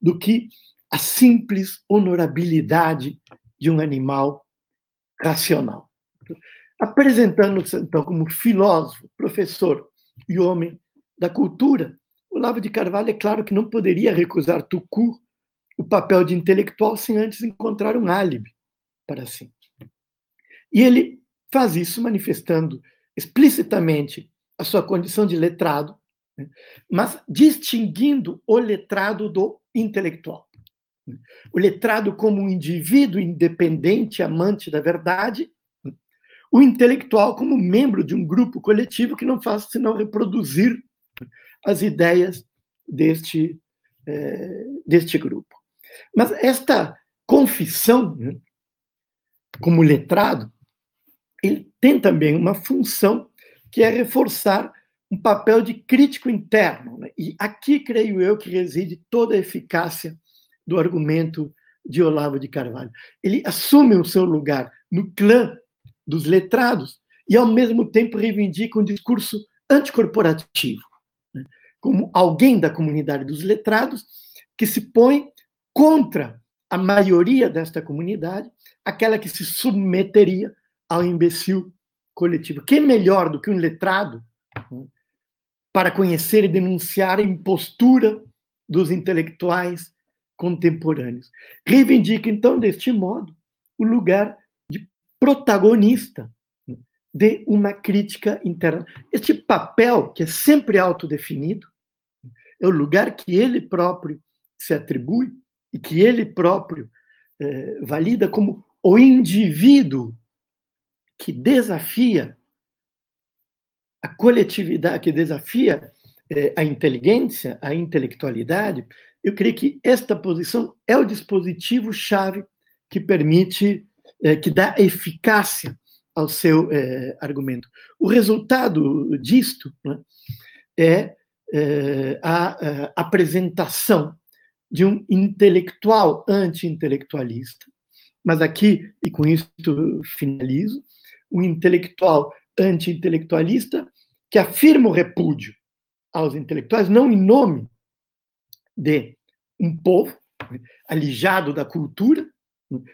do que a simples honorabilidade de um animal racional. Apresentando-se, então, como filósofo, professor e homem da cultura, Olavo de Carvalho, é claro que não poderia recusar Tucu o papel de intelectual sem antes encontrar um álibi para si. E ele faz isso manifestando explicitamente a sua condição de letrado, mas distinguindo o letrado do intelectual. O letrado como um indivíduo independente, amante da verdade, o intelectual como membro de um grupo coletivo que não faz senão reproduzir as ideias deste, é, deste grupo. Mas esta confissão, né, como letrado, ele tem também uma função que é reforçar um papel de crítico interno. Né? E aqui, creio eu, que reside toda a eficácia do argumento de Olavo de Carvalho. Ele assume o seu lugar no clã dos letrados e, ao mesmo tempo, reivindica um discurso anticorporativo, né? como alguém da comunidade dos letrados que se põe contra a maioria desta comunidade, aquela que se submeteria ao imbecil coletivo. Quem melhor do que um letrado né? Para conhecer e denunciar a impostura dos intelectuais contemporâneos. Reivindica, então, deste modo, o lugar de protagonista de uma crítica interna. Este papel, que é sempre autodefinido, é o lugar que ele próprio se atribui e que ele próprio eh, valida como o indivíduo que desafia a coletividade que desafia é, a inteligência, a intelectualidade, eu creio que esta posição é o dispositivo chave que permite, é, que dá eficácia ao seu é, argumento. O resultado disto né, é a, a apresentação de um intelectual anti-intelectualista, mas aqui, e com isso finalizo, um intelectual anti-intelectualista que afirma o repúdio aos intelectuais, não em nome de um povo alijado da cultura,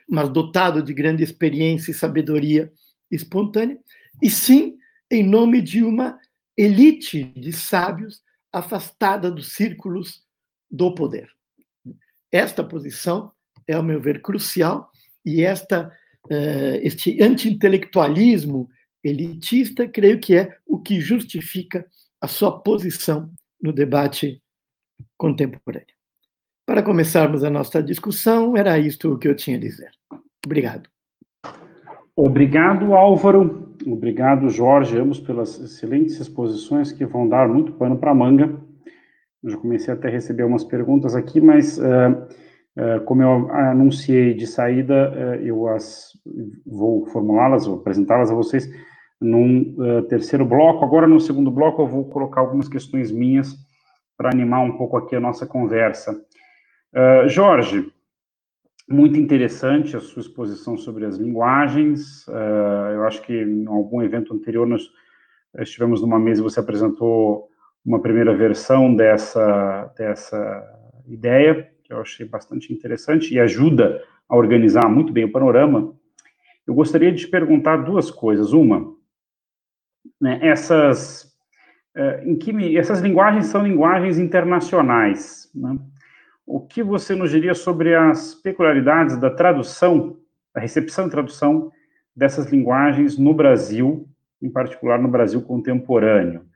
mas dotado de grande experiência e sabedoria espontânea, e sim em nome de uma elite de sábios afastada dos círculos do poder. Esta posição é, ao meu ver, crucial, e esta, uh, este anti-intelectualismo elitista, creio que é o que justifica a sua posição no debate contemporâneo. Para começarmos a nossa discussão, era isto o que eu tinha a dizer. Obrigado. Obrigado, Álvaro. Obrigado, Jorge, ambos pelas excelentes exposições que vão dar muito pano para manga. Eu já comecei até a receber umas perguntas aqui, mas uh, uh, como eu anunciei de saída, uh, eu as vou formulá-las, vou apresentá-las a vocês num uh, terceiro bloco. Agora, no segundo bloco, eu vou colocar algumas questões minhas para animar um pouco aqui a nossa conversa. Uh, Jorge, muito interessante a sua exposição sobre as linguagens. Uh, eu acho que em algum evento anterior nós estivemos numa mesa e você apresentou uma primeira versão dessa, dessa ideia, que eu achei bastante interessante e ajuda a organizar muito bem o panorama. Eu gostaria de te perguntar duas coisas. Uma, né, essas, uh, em que essas linguagens são linguagens internacionais. Né? O que você nos diria sobre as peculiaridades da tradução, da recepção e tradução dessas linguagens no Brasil, em particular no Brasil contemporâneo?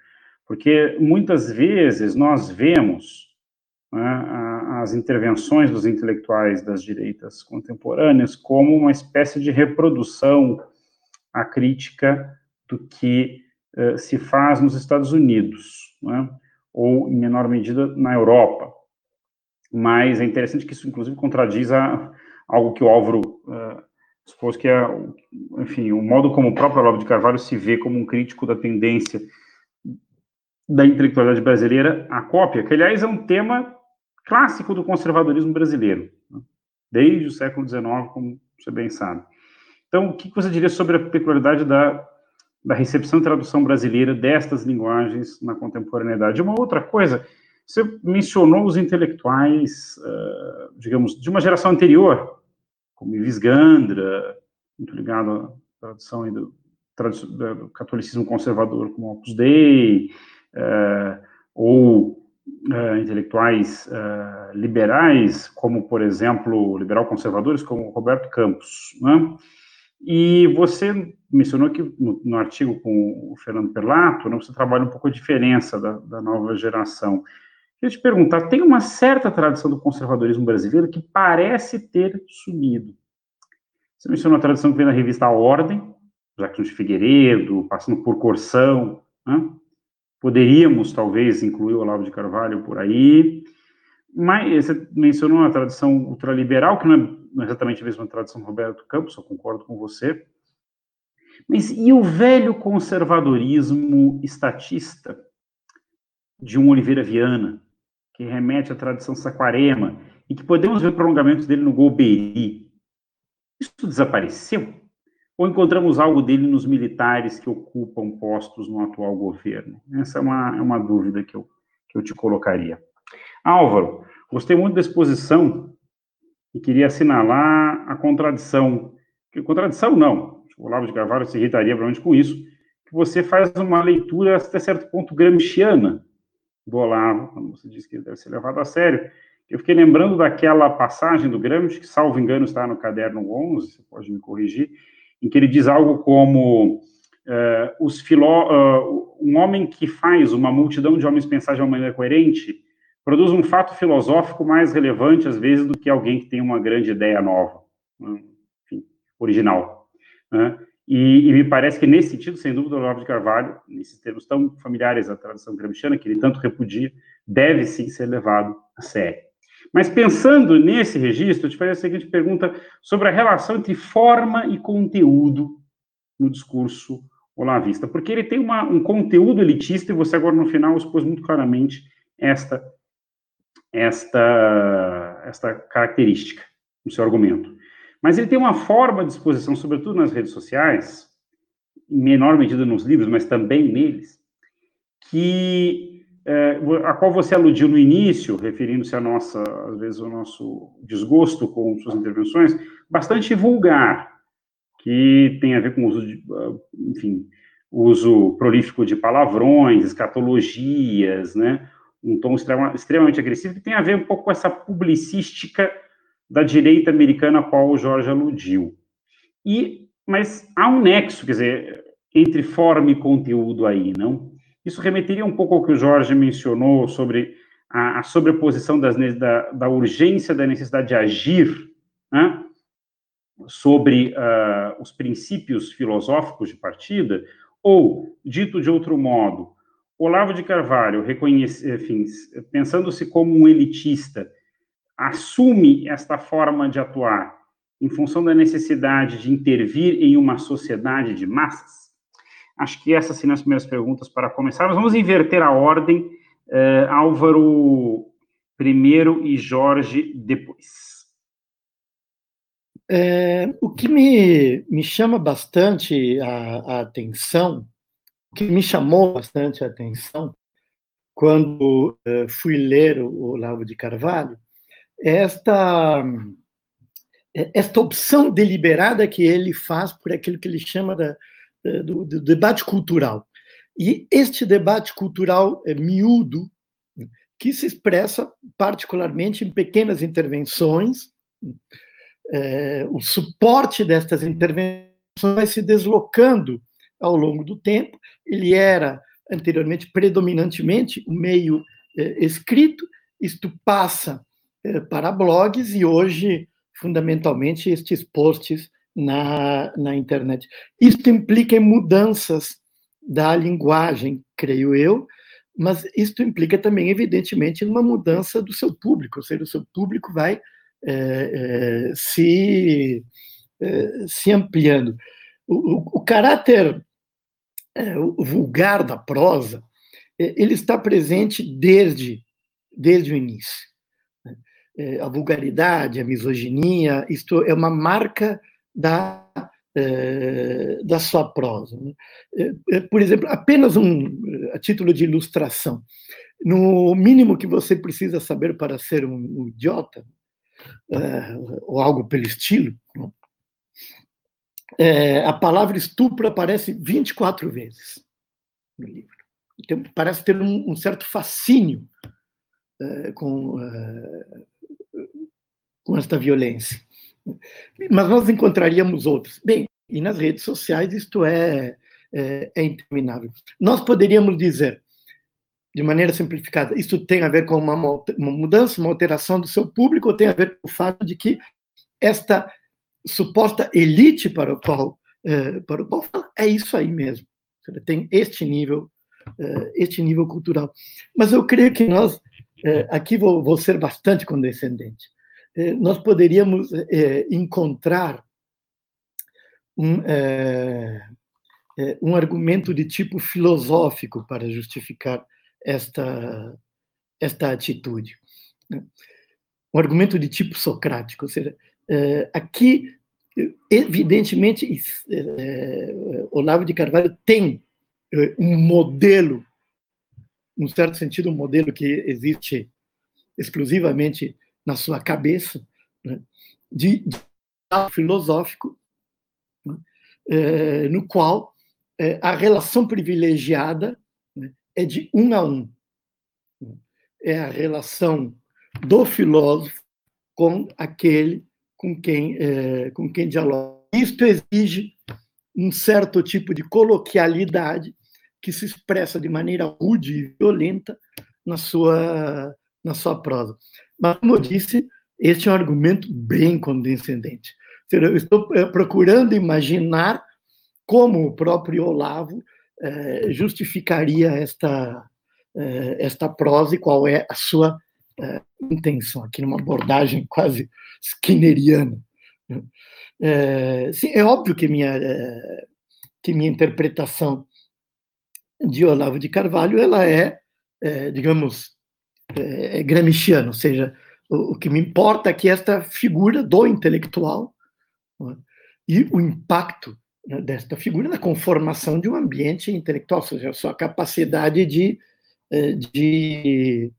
Porque muitas vezes nós vemos né, as intervenções dos intelectuais das direitas contemporâneas como uma espécie de reprodução à crítica do que uh, se faz nos Estados Unidos, né, ou em menor medida na Europa. Mas é interessante que isso, inclusive, contradiz a, algo que o Álvaro uh, expôs, que é, enfim, o modo como o próprio Olavo de Carvalho se vê como um crítico da tendência da intelectualidade brasileira à cópia, que, aliás, é um tema clássico do conservadorismo brasileiro, né? desde o século XIX, como você bem sabe. Então, o que você diria sobre a peculiaridade da, da recepção e tradução brasileira destas linguagens na contemporaneidade? Uma outra coisa, você mencionou os intelectuais, uh, digamos, de uma geração anterior, como Ives Gandra, muito ligado à tradução do, do catolicismo conservador, como Opus Dei, uh, ou uh, intelectuais liberais, como, por exemplo, liberal-conservadores, como Roberto Campos, né? E você mencionou que no, no, artigo com o Fernando Perlato, né, você trabalha um pouco a diferença da, da nova geração. Queria te perguntar, tem uma certa tradição do conservadorismo brasileiro que parece ter sumido. Você mencionou a tradição que vem da revista A Ordem, Jacques de Figueiredo, passando por Corção, né? Poderíamos, talvez, incluir o Olavo de Carvalho por aí, mas você mencionou uma tradição ultraliberal, que não é, não é exatamente a mesma tradição do Roberto Campos, eu concordo com você. Mas e o velho conservadorismo estatista de um Oliveira Viana, que remete à tradição saquarema, e que podemos ver prolongamentos dele no Golbery? Isso desapareceu? ou encontramos algo dele nos militares que ocupam postos no atual governo? Essa é uma, é uma dúvida que eu, que eu te colocaria. Álvaro, gostei muito da exposição e queria assinalar a contradição. Contradição não, o Olavo de Carvalho se irritaria provavelmente com isso, que você faz uma leitura até certo ponto gramsciana do Olavo, quando você diz que ele deve ser levado a sério. Eu fiquei lembrando daquela passagem do Gramsci, que, salvo engano, está no caderno 11, você pode me corrigir, em que ele diz algo como uh, os filó uh, um homem que faz uma multidão de homens pensar de uma maneira coerente produz um fato filosófico mais relevante às vezes do que alguém que tem uma grande ideia nova, né? enfim, original. Né? E, e, me parece que nesse sentido, sem dúvida, o Olavo de Carvalho, nesses termos tão familiares à tradição gramsciana, que ele tanto repudia, deve sim ser levado a sério. Mas pensando nesse registro, eu te faria a seguinte pergunta sobre a relação entre forma e conteúdo no discurso olavista, porque ele tem uma, um conteúdo elitista, e você agora no final expôs muito claramente esta, esta, esta característica no seu argumento. Mas ele tem uma forma de exposição, sobretudo nas redes sociais, em menor medida nos livros, mas também neles, que é, a qual você aludiu no início, referindo-se a nossa, às vezes, o nosso desgosto com suas intervenções, bastante vulgar, que tem a ver com o uso enfim, uso prolífico de palavrões, escatologias, né, um tom extrema, extremamente agressivo, que tem a ver um pouco com essa publicística da direita americana a qual o Jorge aludiu. E, mas há um nexo, quer dizer, entre forma e conteúdo aí, não? Isso remeteria um pouco ao que o Jorge mencionou sobre a, a sobreposição das, da, da, urgência da necessidade de agir né, sobre uh, os princípios filosóficos de partida, ou, dito de outro modo, Olavo de Carvalho, enfim, pensando-se como um elitista, assume esta forma de atuar em função da necessidade de intervir em uma sociedade de massas? Acho que essas seriam as primeiras perguntas para começar. Mas vamos inverter a ordem. Uh, Álvaro primeiro e Jorge depois. É, o que me, me chama bastante a, a, atenção, que me chamou bastante a atenção quando uh, fui ler o Olavo de Carvalho, é esta, é esta opção deliberada que ele faz por aquilo que ele chama da, do, do, debate cultural. E este debate cultural é miúdo, que se expressa particularmente em pequenas intervenções, é, o suporte destas intervenções vai se deslocando ao longo do tempo. Ele era anteriormente predominantemente o meio é, escrito, isto passa é, para blogs e hoje, fundamentalmente, estes posts na, na internet. Isto implica mudanças da linguagem, creio eu, mas isto implica também, evidentemente, uma mudança do seu público, ou seja, o seu público vai é, se, se ampliando. O, o, o caráter vulgar da prosa, é, ele está presente desde, desde o início. Né? É, a vulgaridade, a misoginia, isto é uma marca da é, da sua prosa. Né? É, é, por exemplo, apenas um a título de ilustração, no mínimo que você precisa saber para ser um, um idiota, ou algo pelo estilo, né? a palavra estupro aparece 24 vezes no livro. Então, parece ter um, um certo fascínio com, com esta violência. Mas nós encontraríamos outros. Bem, e nas redes sociais isto é, é, é interminável. Nós poderíamos dizer, de maneira simplificada, isso tem a ver com uma, uma mudança, uma alteração do seu público, ou tem a ver com o fato de que esta suposta elite para o qual, é, para o qual fala, é isso aí mesmo. Tem este nível, é, este nível cultural. Mas eu creio que nós, é, aqui vou, vou ser bastante condescendente, é, nós poderíamos é, encontrar um, um argumento de tipo filosófico para justificar esta, esta atitude. Né? Um argumento de tipo socrático, ou seja, aqui, evidentemente, Olavo de Carvalho tem um modelo, num certo sentido, um modelo que existe exclusivamente na sua cabeça, né, de, de filosófico, né, no qual a relação privilegiada né, é de um a um. É a relação do filósofo com aquele com quem, é, com quem dialoga. Isto exige um certo tipo de coloquialidade que se expressa de maneira rude e violenta na sua, na sua prosa. Mas, como eu disse, este é um argumento bem condescendente. Eu estou eh, procurando imaginar como o próprio Olavo eh, justificaria esta, esta prosa e qual é a sua intenção, aqui numa abordagem quase skinneriana. É, sim, é óbvio que minha, que minha interpretação de Olavo de Carvalho ela é, é digamos, é, é, gramsciano, ou seja, o, o, que me importa é que esta figura do intelectual é? e o impacto né, desta figura na conformação de um ambiente intelectual, ou seja, a sua capacidade de, é, de,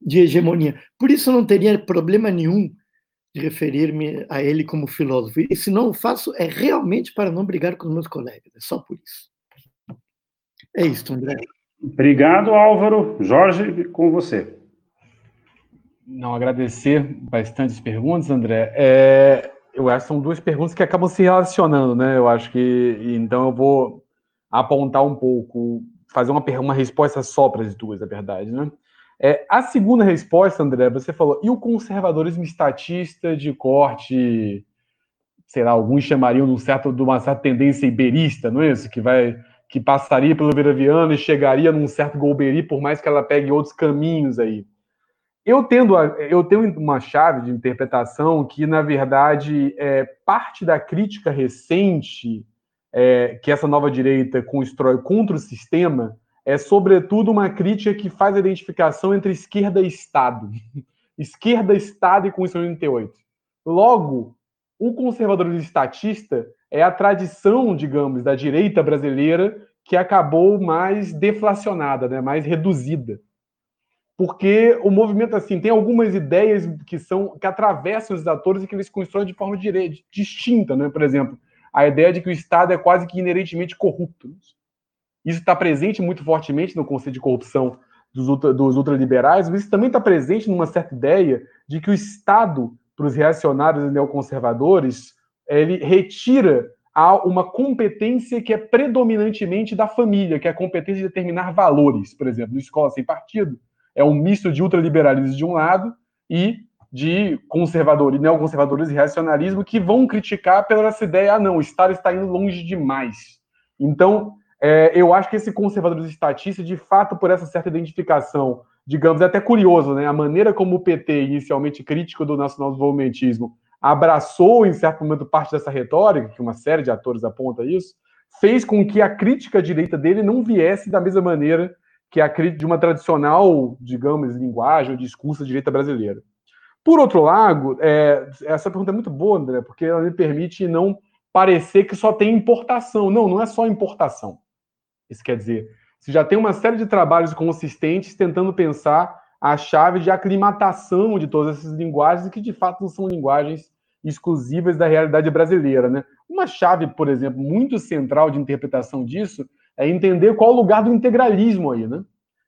de hegemonia. Por isso, eu não teria problema nenhum de referir-me a ele como filósofo. E se não o faço, é realmente para não brigar com os meus colegas, é só por isso. É isso, André. Obrigado, Álvaro. Jorge, com você. Não, agradecer bastante as perguntas, André. É, eu acho que são duas perguntas que acabam se relacionando, né? Eu acho que. Então eu vou apontar um pouco, fazer uma, uma resposta só para as duas, na verdade, né? É, a segunda resposta, André, você falou, e o conservadorismo estatista de corte, sei lá, alguns chamariam de, um certo, de uma certa tendência iberista, não é isso? Que vai que passaria pelo Viraviano e chegaria num certo Golbery, por mais que ela pegue outros caminhos aí. Eu, tendo a, eu tenho uma chave de interpretação que, na verdade, é parte da crítica recente é, que essa nova direita constrói contra o sistema é, sobretudo, uma crítica que faz a identificação entre esquerda e Estado. esquerda, Estado e Constituição 88. Logo, o conservadorismo estatista é a tradição, digamos, da direita brasileira que acabou mais deflacionada, né, mais reduzida porque o movimento assim tem algumas ideias que são que atravessam os atores e que eles constroem de forma direita, distinta, né? Por exemplo, a ideia de que o Estado é quase que inerentemente corrupto. Isso está presente muito fortemente no conceito de corrupção dos, ultra, dos ultraliberais, mas isso também está presente numa certa ideia de que o Estado, para os reacionários e neoconservadores, ele retira uma competência que é predominantemente da família, que é a competência de determinar valores. Por exemplo, no Escola Sem Partido, é um misto de ultraliberalismo de um lado e de conservadores, neoconservadores e reacionarismo que vão criticar pela essa ideia, ah, não, o Estado está indo longe demais. Então, é, eu acho que esse conservadorismo estatista, de fato, por essa certa identificação, digamos, é até curioso, né? A maneira como o PT, inicialmente crítico do nacional-desenvolvimentismo, abraçou, em certo momento, parte dessa retórica, que uma série de atores aponta isso, fez com que a crítica à direita dele não viesse da mesma maneira que a crítica de uma tradicional, digamos, linguagem ou discurso da direita brasileira. Por outro lado, é, essa pergunta é muito boa, André, porque ela me permite não parecer que só tem importação. Não, não é só importação. Isso quer dizer, você já tem uma série de trabalhos consistentes tentando pensar a chave de aclimatação de todas essas linguagens, que de fato não são linguagens exclusivas da realidade brasileira. Né? Uma chave, por exemplo, muito central de interpretação disso é entender qual o lugar do integralismo aí. Né?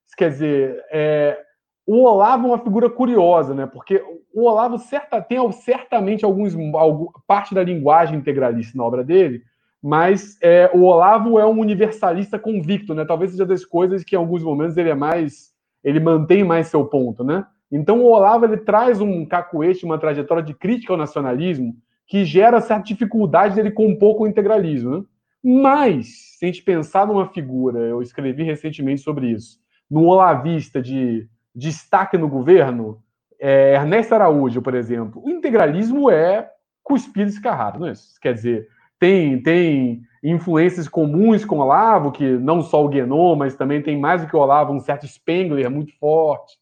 Isso quer dizer, é, o Olavo é uma figura curiosa, né? porque o Olavo certa, tem certamente alguns, algum, parte da linguagem integralista na obra dele, mas é, o Olavo é um universalista convicto, né? Talvez seja das coisas que em alguns momentos ele é mais, ele mantém mais seu ponto, né? Então o Olavo ele traz um cacuete, uma trajetória de crítica ao nacionalismo que gera certa dificuldade dele compor com o integralismo, né? Mas se a gente pensar numa figura, eu escrevi recentemente sobre isso, no olavista de destaque no governo, é, Ernesto Araújo, por exemplo, o integralismo é cuspir descarrado, não é isso? Quer dizer, tem, tem influências comuns com o Olavo, que não só o Guénon, mas também tem mais do que o Olavo, um certo Spengler muito forte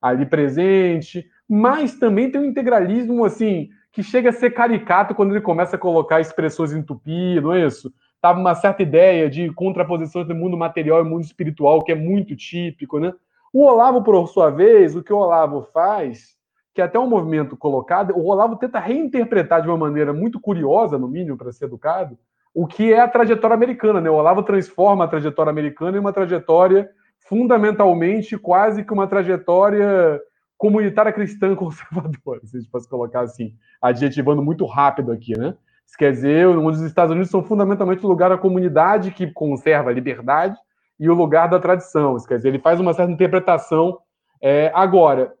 ali presente, mas também tem um integralismo, assim, que chega a ser caricato quando ele começa a colocar expressões em tupi, não é isso? Tava uma certa ideia de contraposição entre mundo material e mundo espiritual, que é muito típico, né? O Olavo, por sua vez, o que o Olavo faz que até um movimento colocado, o Olavo tenta reinterpretar de uma maneira muito curiosa, no mínimo, para ser educado, o que é a trajetória americana. Né? O Olavo transforma a trajetória americana em uma trajetória fundamentalmente quase que uma trajetória comunitária cristã conservadora, se a gente fosse colocar assim, adjetivando muito rápido aqui, né? Isso quer dizer, os Estados Unidos são fundamentalmente o lugar da comunidade que conserva a liberdade e o lugar da tradição. Isso quer dizer, ele faz uma certa interpretação. É, agora,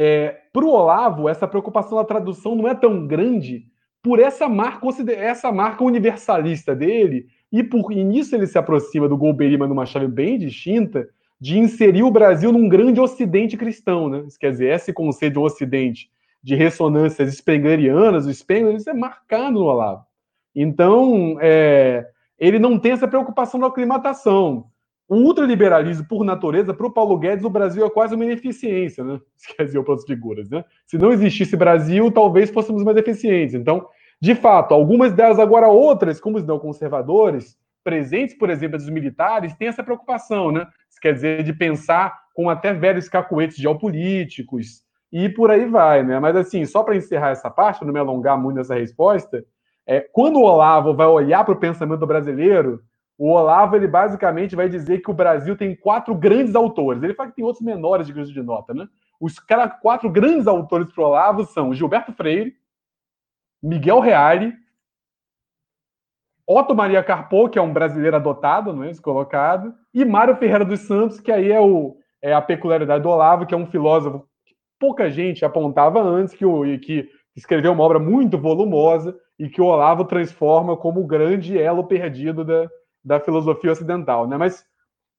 é, para o Olavo, essa preocupação da tradução não é tão grande por essa marca, essa marca universalista dele, e, por, e nisso ele se aproxima do Golbery, mas numa chave bem distinta, de inserir o Brasil num grande ocidente cristão. Né? Isso quer dizer, esse conceito de ocidente de ressonâncias spenglerianas, o Spengler, isso é marcado no Olavo. Então, é, ele não tem essa preocupação da aclimatação o ultraliberalismo, por natureza, para o Paulo Guedes, o Brasil é quase uma ineficiência, né? Quer dizer, figuras, né? Se não existisse Brasil, talvez fôssemos mais eficientes. Então, de fato, algumas delas, agora outras, como os neoconservadores, presentes, por exemplo, dos militares, têm essa preocupação, né? Isso quer dizer, de pensar com até velhos cacuetes geopolíticos, e por aí vai, né? Mas, assim, só para encerrar essa parte, não me alongar muito nessa resposta, é, quando o Olavo vai olhar para o pensamento brasileiro, o Olavo, ele basicamente vai dizer que o Brasil tem quatro grandes autores. Ele fala que tem outros menores de de nota, né? Os quatro grandes autores para o Olavo são Gilberto Freire, Miguel Reale, Otto Maria Carpo, que é um brasileiro adotado, não é colocado, e Mário Ferreira dos Santos, que aí é, o, é a peculiaridade do Olavo, que é um filósofo que pouca gente apontava antes, que, o, que escreveu uma obra muito volumosa e que o Olavo transforma como o grande elo perdido da, da filosofia ocidental, né? Mas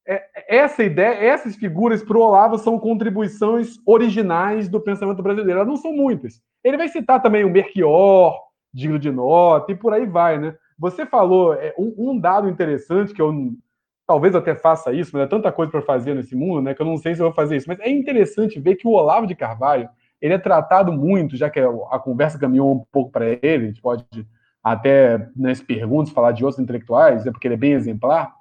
é, essa ideia, essas figuras para o Olavo são contribuições originais do pensamento brasileiro. Elas não são muitas. Ele vai citar também o Merchior, digno de nota, e por aí vai, né? Você falou é, um, um, dado interessante que eu talvez até faça isso, mas é tanta coisa para fazer nesse mundo, né? Que eu não sei se eu vou fazer isso. Mas é interessante ver que o Olavo de Carvalho ele é tratado muito, já que a conversa caminhou um pouco para ele, a gente pode até nas perguntas falar de outros intelectuais, é porque ele é bem exemplar,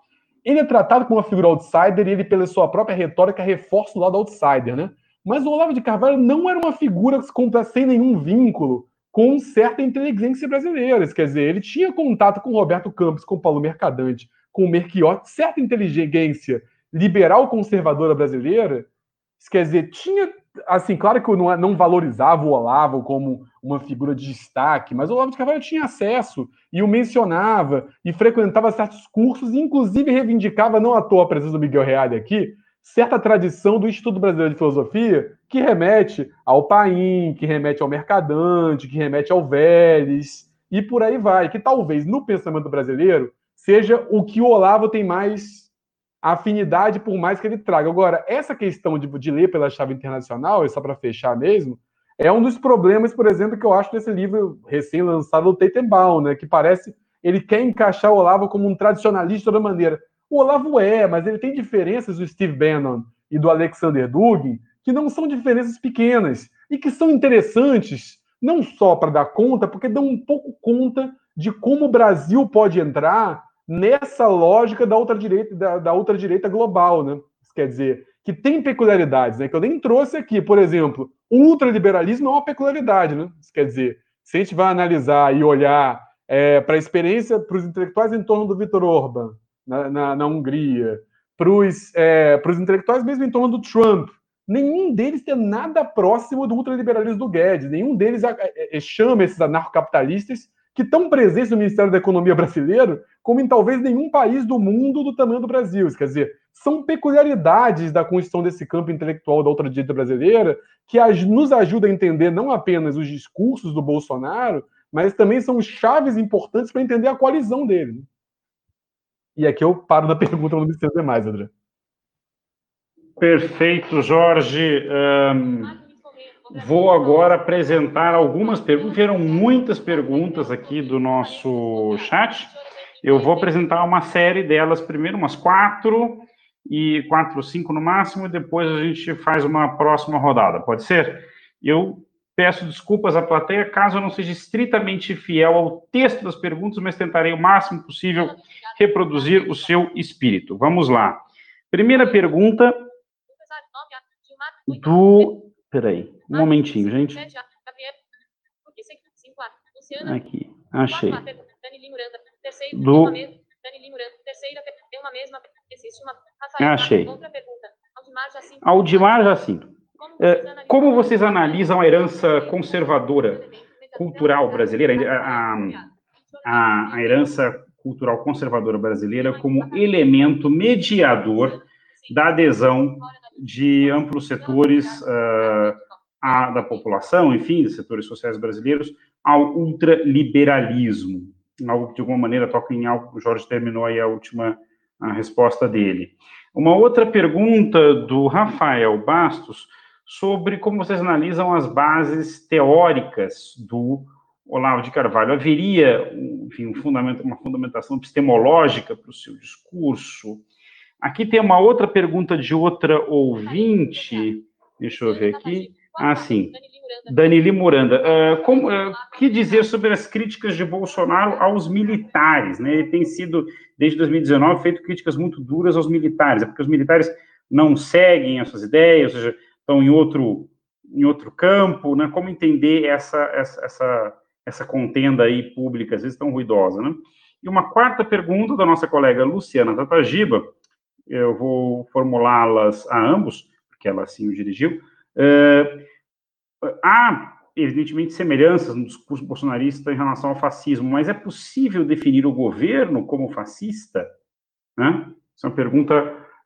ele é tratado como uma figura outsider e ele, pela sua própria retórica, reforça o lado outsider, né? Mas o Olavo de Carvalho não era uma figura sem nenhum vínculo com certa inteligência brasileira. Quer dizer, ele tinha contato com Roberto Campos, com Paulo Mercadante, com o Merchiotti, certa inteligência liberal conservadora brasileira, quer dizer, tinha, assim, claro que eu não, não valorizava o Olavo como uma figura de destaque, mas o Olavo de Carvalho tinha acesso e o mencionava e frequentava certos cursos, e inclusive reivindicava, não à toa a presença do Miguel Reale aqui, certa tradição do Instituto Brasileiro de Filosofia que remete ao Paim, que remete ao Mercadante, que remete ao Vélez, e por aí vai, que talvez no pensamento brasileiro seja o que o Olavo tem mais afinidade, por mais que ele traga. Agora, essa questão de, de ler pela chave internacional, e só para fechar mesmo, é um dos problemas, por exemplo, que eu acho desse livro recém-lançado do Teitenbaum, né, que parece ele quer encaixar o Olavo como um tradicionalista da maneira. O Olavo é, mas ele tem diferenças do Steve Bannon e do Alexander Dugin que não são diferenças pequenas e que são interessantes não só para dar conta, porque dão um pouco conta de como o Brasil pode entrar nessa lógica da outra direita, da, da outra direita global, né? Quer dizer, que tem peculiaridades, né? Que eu nem trouxe aqui, por exemplo, o ultraliberalismo é uma peculiaridade, né? Quer dizer, se a gente vai analisar e olhar é, para a experiência, para os intelectuais em torno do Viktor Orban, na, na, na Hungria, para os é, intelectuais mesmo em torno do Trump, nenhum deles tem nada próximo do ultraliberalismo do Guedes, nenhum deles é, é, chama esses anarcocapitalistas que estão presentes no Ministério da Economia brasileiro como em talvez nenhum país do mundo do tamanho do Brasil. Quer dizer, são peculiaridades da construção desse campo intelectual da ultradireita brasileira que nos ajuda a entender não apenas os discursos do Bolsonaro, mas também são chaves importantes para entender a coalizão dele. E aqui eu paro na pergunta, não me estender mais, André. Perfeito, Jorge. Um, vou agora apresentar algumas perguntas. Vieram muitas perguntas aqui do nosso chat. Eu vou apresentar uma série delas, primeiro umas quatro, e quatro cinco no máximo, e depois a gente faz uma próxima rodada. Pode ser? Eu peço desculpas à plateia caso eu não seja estritamente fiel ao texto das perguntas, mas tentarei o máximo possível reproduzir o seu espírito. Vamos lá. Primeira pergunta do. Peraí, um momentinho, gente. Aqui, achei. Do. Achei. Aldimar Jacinto. É, como vocês analisam a herança conservadora cultural brasileira, a, a, a herança cultural conservadora brasileira como elemento mediador da adesão de amplos setores uh, a, da população, enfim, de setores sociais brasileiros, ao ultraliberalismo. Algo que, de alguma maneira, toca em algo que o Jorge terminou aí a última a resposta dele. Uma outra pergunta do Rafael Bastos sobre como vocês analisam as bases teóricas do Olavo de Carvalho. Haveria, enfim, um fundamento, uma fundamentação epistemológica para o seu discurso? Aqui tem uma outra pergunta de outra ouvinte. Deixa eu ver aqui. Ah, sim. Danili Muranda. Uh, como, uh, que dizer sobre as críticas de Bolsonaro aos militares? Né? Ele tem sido, desde 2019, feito críticas muito duras aos militares. É porque os militares não seguem essas ideias, ou seja, estão em outro, em outro campo. Né? Como entender essa, essa, essa, essa contenda aí pública, às vezes tão ruidosa? Né? E uma quarta pergunta da nossa colega Luciana Tatagiba, eu vou formulá-las a ambos, porque ela assim o dirigiu. Uh, há, evidentemente, semelhanças no discurso bolsonarista em relação ao fascismo, mas é possível definir o governo como fascista? Né? Essa é uma pergunta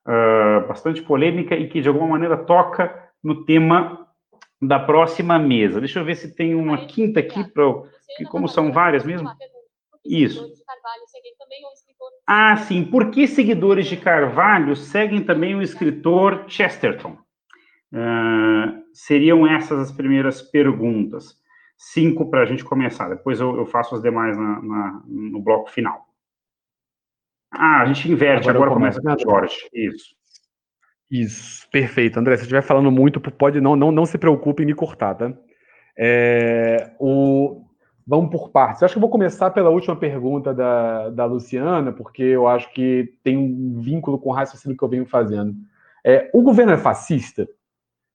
uh, bastante polêmica e que, de alguma maneira, toca no tema da próxima mesa. Deixa eu ver se tem uma quinta aqui, pra, que, como são várias mesmo. Isso. Ah, sim. Por que seguidores de Carvalho seguem também o escritor Chesterton? Uh, seriam essas as primeiras perguntas. Cinco para a gente começar. Depois eu, eu faço as demais na, na, no bloco final. Ah, a gente inverte. Agora, agora começa com o Jorge. Isso. Isso, perfeito. André, se estiver falando muito, pode não, não, não se preocupe em me cortar, tá? É, o, Vamos por partes. Eu acho que eu vou começar pela última pergunta da, da Luciana, porque eu acho que tem um vínculo com o raciocínio que eu venho fazendo. É, o governo é fascista?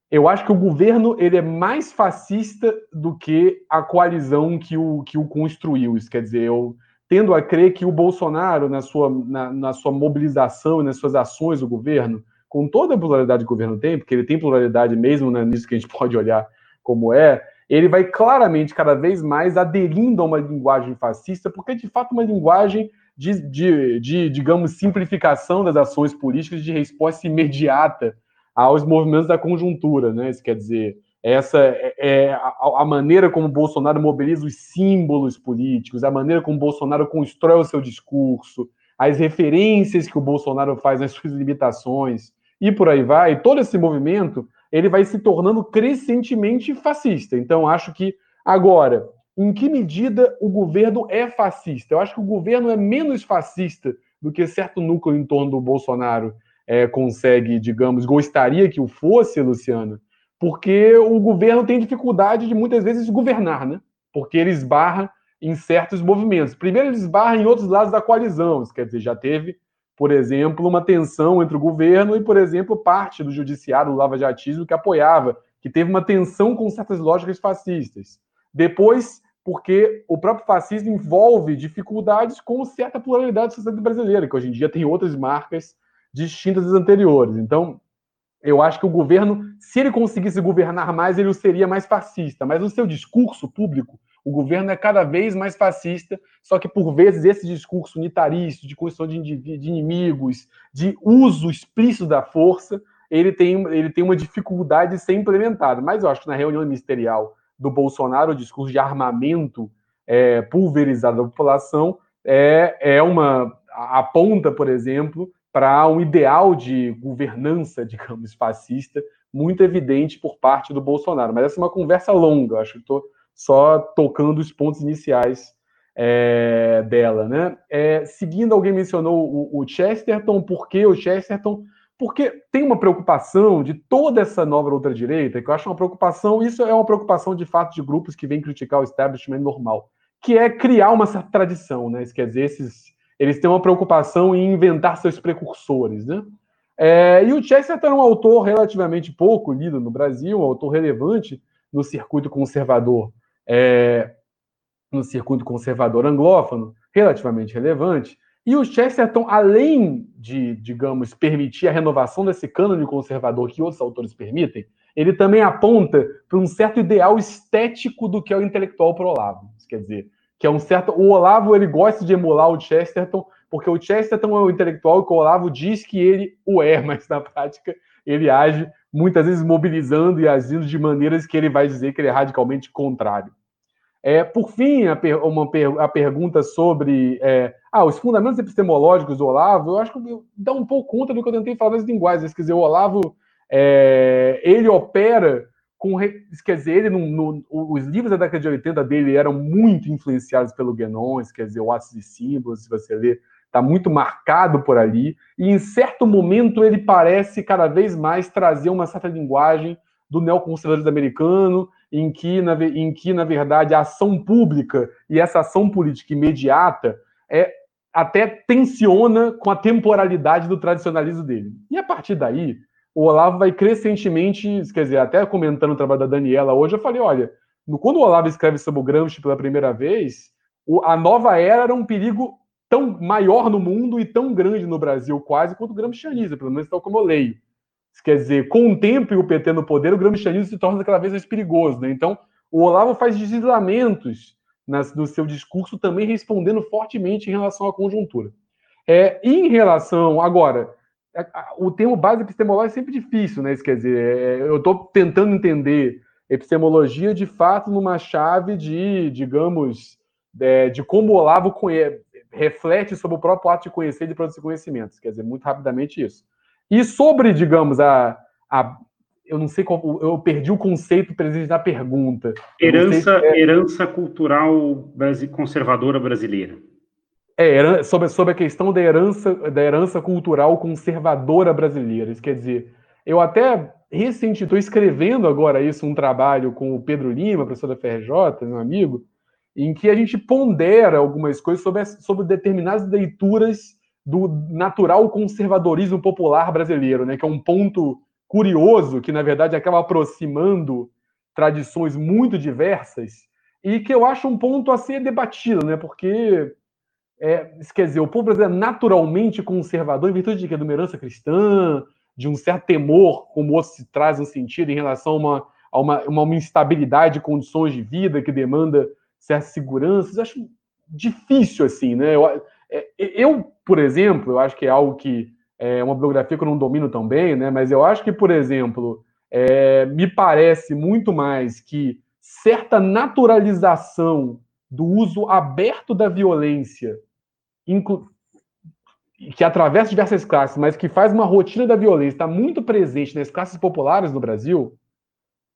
Eu acho que o governo ele é mais fascista do que a coalizão que o, que o construiu. Isso quer dizer, eu tendo a crer que o Bolsonaro, na sua, na, na sua mobilização e nas suas ações do governo, com toda a pluralidade que o governo tem, porque ele tem pluralidade mesmo né, nisso que a gente pode olhar como é, ele vai claramente, cada vez mais, aderindo a uma linguagem fascista, porque é de fato uma linguagem de, de, de, digamos, simplificação das ações políticas, de resposta imediata aos movimentos da conjuntura, né? Isso quer dizer, essa é, é a, maneira como Bolsonaro mobiliza os símbolos políticos, a maneira como Bolsonaro constrói o seu discurso, as referências que o Bolsonaro faz nas suas limitações, e por aí vai. Todo esse movimento ele vai se tornando crescentemente fascista. Então, acho que agora, em que medida o governo é fascista? Eu acho que o governo é menos fascista do que certo núcleo em torno do Bolsonaro é, consegue, digamos, gostaria que o fosse, Luciano, porque o governo tem dificuldade de muitas vezes governar, né? Porque ele esbarra em certos movimentos. Primeiro, ele esbarra em outros lados da coalizão, quer dizer, já teve por exemplo, uma tensão entre o governo e, por exemplo, parte do judiciário do lava-jatismo que apoiava, que teve uma tensão com certas lógicas fascistas. Depois, porque o próprio fascismo envolve dificuldades com certa pluralidade da sociedade brasileira, que hoje em dia tem outras marcas distintas das anteriores. Então, eu acho que o governo, se ele conseguisse governar mais, ele seria mais fascista. Mas o seu discurso público, o governo é cada vez mais fascista, só que por vezes esse discurso unitarista, de construção de, de inimigos, de uso explícito da força, ele tem, ele tem uma dificuldade de ser implementado. Mas eu acho que na reunião ministerial do Bolsonaro, o discurso de armamento é, pulverizado da população é, é uma aponta, por exemplo, para um ideal de governança, digamos, fascista, muito evidente por parte do Bolsonaro. Mas essa é uma conversa longa, acho que estou só tocando os pontos iniciais é, dela, né? É, seguindo, alguém mencionou o, o, Chesterton, por que o Chesterton? Porque tem uma preocupação de toda essa nova ultradireita, que eu acho uma preocupação, isso é uma preocupação de fato de grupos que vêm criticar o establishment normal, que é criar uma tradição, né? Isso quer dizer, esses, eles têm uma preocupação em inventar seus precursores, né? É, e o Chesterton é um autor relativamente pouco lido no Brasil, um autor relevante no circuito conservador é, no circuito conservador anglófono, relativamente relevante. E o Chesterton, além de, digamos, permitir a renovação desse cânone conservador que outros autores permitem, ele também aponta para um certo ideal estético do que é o intelectual pro Olavo. Isso quer dizer, que é um certo. O Olavo ele gosta de emular o Chesterton, porque o Chesterton é o intelectual que o Olavo diz que ele o é, mas na prática ele age muitas vezes mobilizando e agindo de maneiras que ele vai dizer que ele é radicalmente contrário. É, por fim, a, per, uma per, a pergunta sobre é, ah, os fundamentos epistemológicos do Olavo, eu acho que dá um pouco conta do que eu tentei falar das linguagens. Quer dizer, o Olavo, é, ele opera com. Quer dizer, ele no, no, os livros da década de 80 dele eram muito influenciados pelo Guénon, quer dizer, o Atos de Símbolos, se você ler, está muito marcado por ali. E em certo momento ele parece cada vez mais trazer uma certa linguagem do neoconservadorismo americano, em que, na, em que, na verdade, a ação pública e essa ação política imediata é, até tensiona com a temporalidade do tradicionalismo dele. E a partir daí, o Olavo vai crescentemente, quer dizer, até comentando o trabalho da Daniela hoje, eu falei, olha, quando o Olavo escreve sobre o Gramsci pela primeira vez, a nova era era um perigo tão maior no mundo e tão grande no Brasil, quase, quanto o gramscianismo, pelo menos tal como eu leio. Quer dizer, com o tempo e o PT no poder, o gramscianismo se torna cada vez mais perigoso. Né? Então, o Olavo faz deslizamentos no seu discurso, também respondendo fortemente em relação à conjuntura. É, em relação, agora, o termo base epistemológica é sempre difícil, né? Isso quer dizer, é, eu estou tentando entender epistemologia de fato numa chave de, digamos, é, de como o Olavo reflete sobre o próprio ato de conhecer e de produzir conhecimentos. Quer dizer, muito rapidamente isso. E sobre, digamos, a, a eu não sei qual, eu perdi o conceito presente da pergunta. Herança, é... herança cultural conservadora brasileira. É, sobre, sobre a questão da herança, da herança cultural conservadora brasileira. Isso quer dizer, eu até recente estou escrevendo agora isso, um trabalho com o Pedro Lima, professor da FRJ, meu amigo, em que a gente pondera algumas coisas sobre, sobre determinadas leituras do natural conservadorismo popular brasileiro, né, que é um ponto curioso que na verdade acaba aproximando tradições muito diversas e que eu acho um ponto a ser debatido, né, porque é, quer dizer, o povo brasileiro é naturalmente conservador em virtude de, que, de uma herança cristã, de um certo temor, como o se traz no sentido, em relação a uma, a uma, uma instabilidade de condições de vida que demanda certas seguranças. Eu acho difícil, assim, né? Eu, é, eu, por exemplo, eu acho que é algo que é uma biografia que eu não domino tão bem, né? Mas eu acho que, por exemplo, é, me parece muito mais que certa naturalização do uso aberto da violência, que atravessa diversas classes, mas que faz uma rotina da violência, está muito presente nas classes populares no Brasil,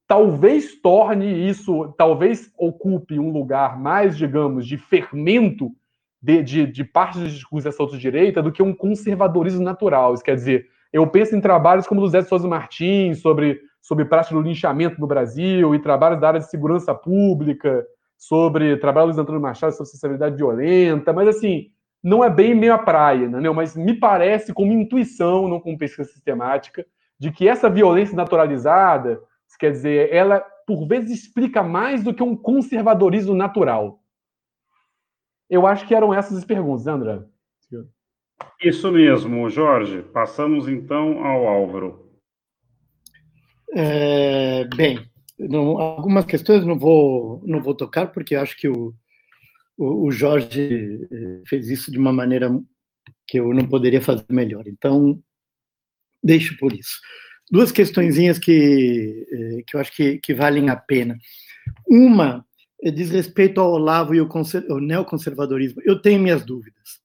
talvez torne isso, talvez ocupe um lugar mais, digamos, de fermento de, de, de parte dos discursos dessa outra direita do que um conservadorismo natural. Isso quer dizer, eu penso em trabalhos como o do Zé Souza Martins, sobre, sobre prática do linchamento no Brasil, e trabalhos da área de segurança pública, sobre trabalho do Luiz Antônio Machado sobre sociabilidade violenta, mas assim, não é bem meio a praia, né? mas me parece, como intuição, não como pesquisa sistemática, de que essa violência naturalizada, quer dizer, ela por vezes explica mais do que um conservadorismo natural. Eu acho que eram essas as perguntas, né, André? Isso mesmo, Jorge. Passamos então ao Álvaro. É, bem, não, algumas questões não vou não vou tocar porque acho que o, o, Jorge eh, fez isso de uma maneira que eu não poderia fazer melhor. Então deixo por isso. Duas questõezinhas que eh, que eu acho que, que valem a pena. Uma diz respeito ao Olavo e o, o neoconservadorismo. Eu tenho minhas dúvidas.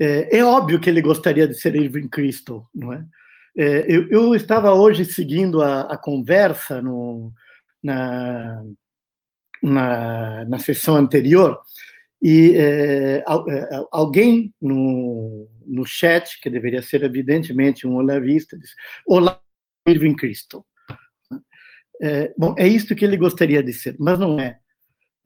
É, é, óbvio que ele gostaria de ser Irving Kristol, não é? é eu, eu, estava hoje seguindo a, a conversa no, na, na, na, sessão anterior e é, alguém no, no chat, que deveria ser evidentemente um olavista, disse: Olá, Irving Kristol. É, bom, é isto que ele gostaria de ser, mas não é.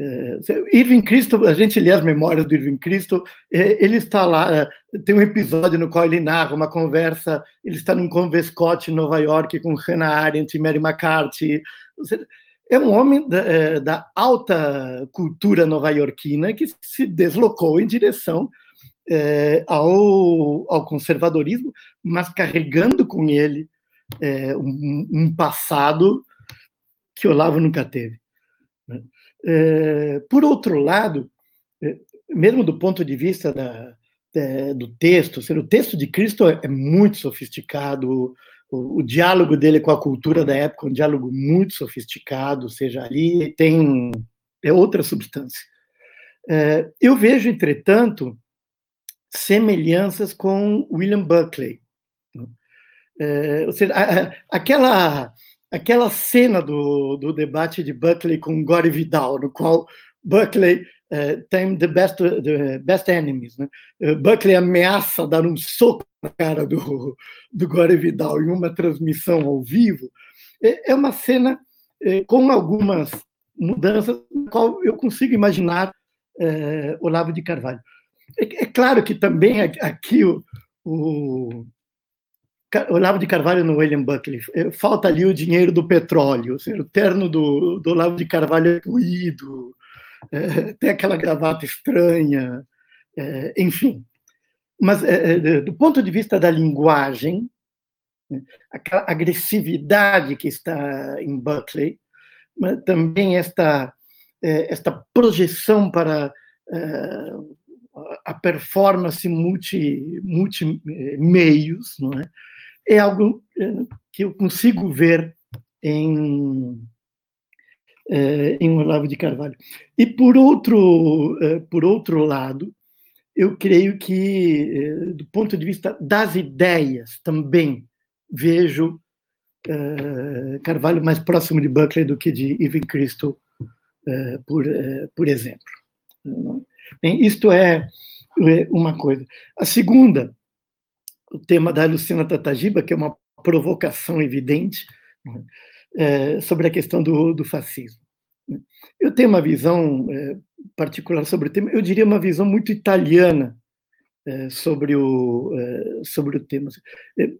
é Irving Cristo, a gente lê as memórias do Irving Cristo, é, ele está lá, é, tem um episódio no qual ele narra uma conversa, ele está num Convescote em Nova York com Hannah Arendt e Mary McCarthy. É um homem da, é, da alta cultura nova-iorquina que se deslocou em direção é, ao, ao conservadorismo, mas carregando com ele é, um, um passado que Olavo nunca teve. Né? É, por outro lado, é, mesmo do ponto de vista da, é, do texto, o texto de Cristo é muito sofisticado, o, diálogo dele com a cultura da época um diálogo muito sofisticado, ou seja, ali tem é outra substância. É, eu vejo, entretanto, semelhanças com William Buckley. Né? É, ou seja, a, aquela aquela cena do, do debate de Buckley com Gore Vidal, no qual Buckley uh, tem the best, the best enemies. Né? Uh, Buckley ameaça dar um soco na cara do, do Gore Vidal em uma transmissão ao vivo. É, é uma cena é, com algumas mudanças, qual eu consigo imaginar é, Olavo de Carvalho. É, é, claro que também aqui o, o Olavo de Carvalho no William Buckley. Eh, falta ali o dinheiro do petróleo. o terno do, do Olavo de Carvalho é ruído, é, tem aquela gravata estranha, é, enfim. Mas, é, do ponto de vista da linguagem, né, aquela agressividade que está em Buckley, mas também esta, esta projeção para a performance multi, multi meios, não é? é algo é, que eu consigo ver em, é, em Olavo de Carvalho. E por outro, é, por outro lado, eu creio que, do ponto de vista das ideias, também vejo Carvalho mais próximo de Buckley do que de Irving Kristol, por, por exemplo. Bem, isto é uma coisa. A segunda o tema da Lucina Tatagiba, que é uma provocação evidente né, é, sobre a questão do, do, fascismo. Eu tenho uma visão é, particular sobre o tema, eu diria uma visão muito italiana é, sobre, o, é, sobre o tema. É,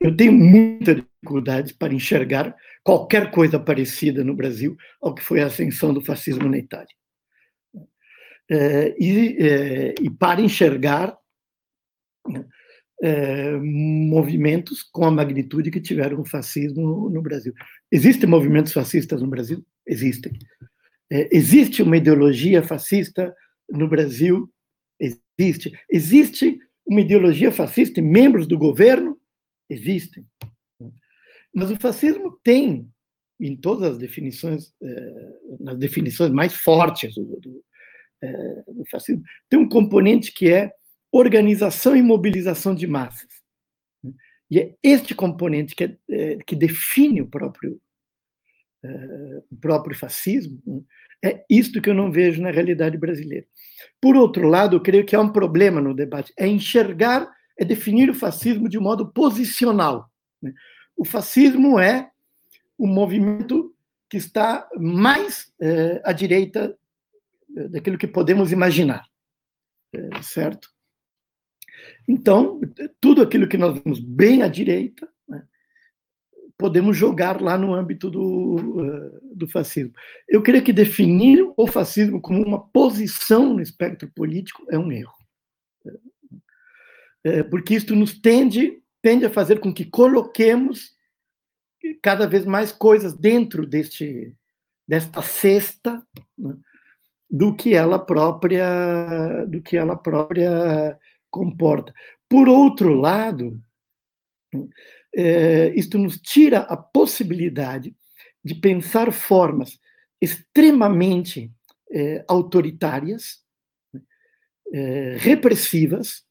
eu tenho muita dificuldade para enxergar qualquer coisa parecida no Brasil ao que foi a ascensão do fascismo na Itália. é, e, e, para enxergar é, movimentos com a magnitude que tiveram o fascismo no, Brasil. Existem movimentos fascistas no Brasil? Existem. É, existe uma ideologia fascista no Brasil? Existe. Existe uma ideologia fascista em membros do governo? Existem. Mas o fascismo tem, em todas as definições, é, nas definições mais fortes do, do, é, do fascismo, tem um componente que é organização e mobilização de massas. E é este componente que, é, que define o próprio, é, o próprio fascismo, né? é isto que eu não vejo na realidade brasileira. Por outro lado, eu creio que há um problema no debate, é enxergar, é definir o fascismo de modo posicional. Né? O fascismo é o movimento que está mais é, à direita é, daquilo que podemos imaginar, é, certo? Então, tudo aquilo que nós vemos bem à direita, né, podemos jogar lá no âmbito do, uh, do fascismo. Eu creio que definir o fascismo como uma posição no espectro político é um erro. É, porque isto nos tende, tende a fazer com que coloquemos cada vez mais coisas dentro deste, desta cesta né, do que ela própria do que ela própria comporta. Por outro lado, é, isto nos tira a possibilidade de pensar formas extremamente é, autoritárias, é, repressivas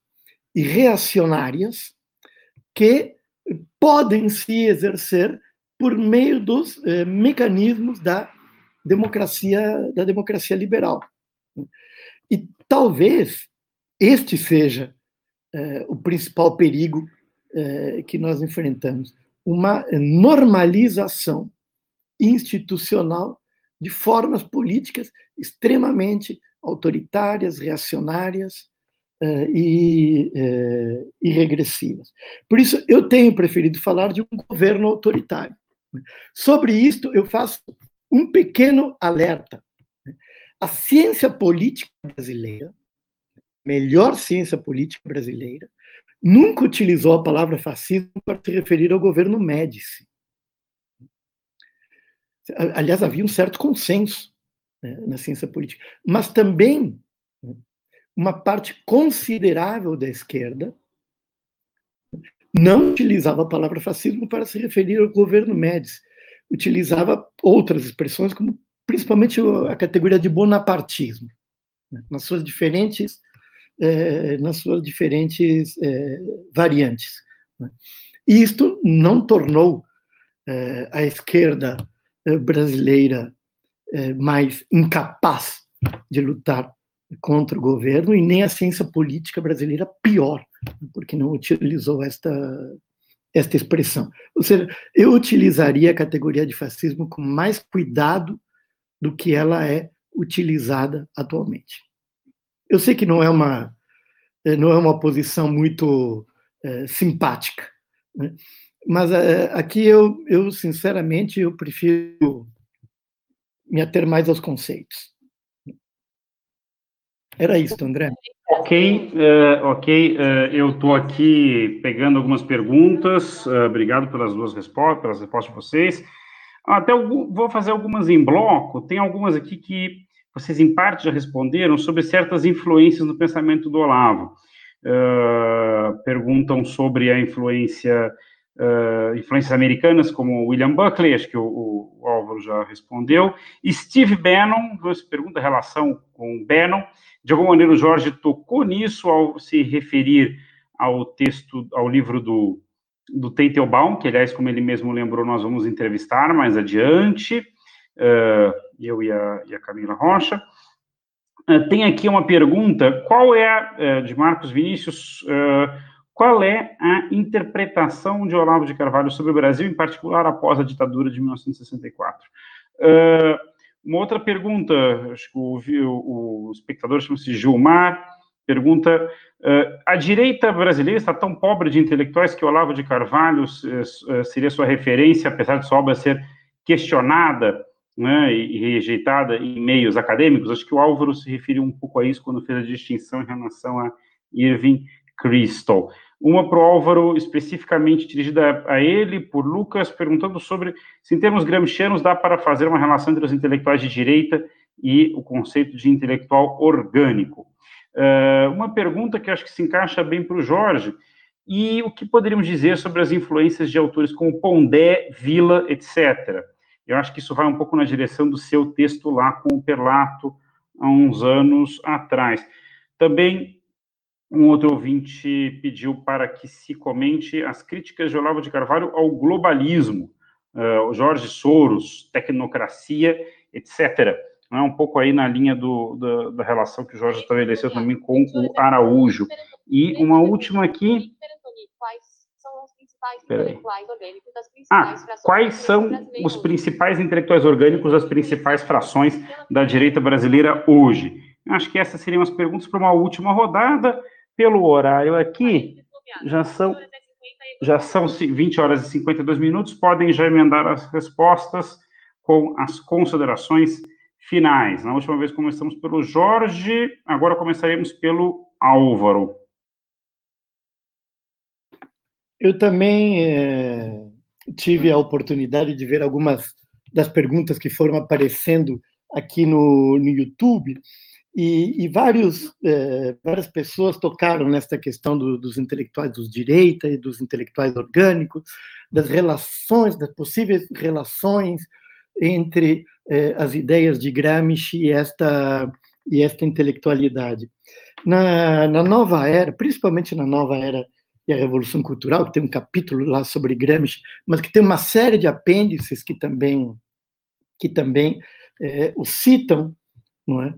e reacionárias que podem se exercer por meio dos é, mecanismos da democracia da democracia liberal. E talvez este seja é, o principal perigo é, que nós enfrentamos: uma normalização institucional de formas políticas extremamente autoritárias, reacionárias é, e, e regressivas. Por isso, eu tenho preferido falar de um governo autoritário. Sobre isto, eu faço um pequeno alerta. A ciência política brasileira melhor ciência política brasileira, nunca utilizou a palavra fascismo para se referir ao governo Médici. Aliás, havia um certo consenso né, na ciência política, mas também uma parte considerável da esquerda não utilizava a palavra fascismo para se referir ao governo Médici, utilizava outras expressões, como principalmente a categoria de bonapartismo, né, nas suas diferentes é, nas suas diferentes é, variantes. Né? E isto não tornou é, a esquerda brasileira mais incapaz de lutar contra o governo e nem a ciência política brasileira pior, porque não utilizou esta esta expressão. Ou seja, eu utilizaria a categoria de fascismo com mais cuidado do que ela é utilizada atualmente. Eu sei que não é uma eh, não é uma posição muito é, simpática, né? mas é, aqui eu, eu sinceramente eu prefiro me ater mais aos conceitos. Era isso, André. Ok, uh, ok. Uh, eu estou aqui pegando algumas perguntas. Uh, obrigado pelas duas respostas, pelas respostas de vocês. Até vou fazer algumas em bloco. Tem algumas aqui que vocês, em parte, já responderam sobre certas influências no pensamento do Olavo. Uh, perguntam sobre a influência, uh, influências americanas, como William Buckley, acho que o, o Álvaro já respondeu. Steve Bannon, você pergunta a relação com Bannon. De alguma maneira, o Jorge tocou nisso ao se referir ao texto, ao livro do, do Teitelbaum, que, aliás, como ele mesmo lembrou, nós vamos entrevistar mais adiante uh, eu e a, e a Camila Rocha. Uh, tem aqui uma pergunta: qual é, uh, de Marcos Vinícius, qual é a interpretação de Olavo de Carvalho sobre o Brasil, em particular após a ditadura de 1964? uma outra pergunta, acho que o, o, o espectador chama-se Gilmar, pergunta: a direita brasileira está tão pobre de intelectuais que Olavo de Carvalho seria sua referência, apesar de sua obra ser questionada né, e rejeitada em meios acadêmicos, acho que o Álvaro se referiu um pouco a isso quando fez a distinção em relação a Irving Crystal. Uma para o Álvaro, especificamente dirigida a ele, por Lucas, perguntando sobre se, em termos gramscianos, dá para fazer uma relação entre os intelectuais de direita e o conceito de intelectual orgânico. Uh, uma pergunta que acho que se encaixa bem para o Jorge, e o que poderíamos dizer sobre as influências de autores como Pondé, Villa, etc. Eu acho que isso vai um pouco na direção do seu texto lá com o Perlato, há uns anos atrás. Também um outro ouvinte pediu para que se comente as críticas de Olavo de Carvalho ao globalismo, uh, Jorge Soros, tecnocracia, etc. Não é um pouco aí na linha do, da, da relação que o Jorge estabeleceu também com o Araújo. E uma última aqui. Ah, quais são os principais intelectuais orgânicos das principais frações da direita brasileira hoje? Acho que essas seriam as perguntas para uma última rodada. Pelo horário aqui, já são, já são 20 horas e 52 minutos. Podem já emendar as respostas com as considerações finais. Na última vez começamos pelo Jorge, agora começaremos pelo Álvaro. Eu também é, tive a oportunidade de ver algumas das perguntas que foram aparecendo aqui no, no YouTube e, e vários, é, várias pessoas tocaram nesta questão do, dos intelectuais dos direita e dos intelectuais orgânicos, das relações, das possíveis relações entre é, as ideias de Gramsci e esta, e esta intelectualidade. Na, na nova era, principalmente na nova era e a Revolução Cultural, que tem um capítulo lá sobre Gramsci, mas que tem uma série de apêndices que também que também é, o citam, não é?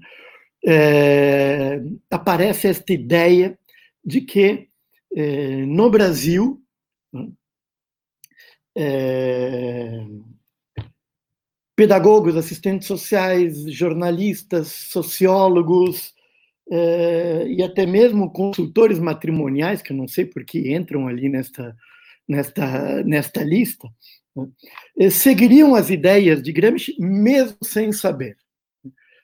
é? aparece esta ideia de que é, no Brasil é, pedagogos, assistentes sociais, jornalistas, sociólogos, é, e até mesmo consultores matrimoniais, que eu não sei por que entram ali nesta, nesta, nesta lista, né, seguiriam as ideias de Gramsci mesmo sem saber.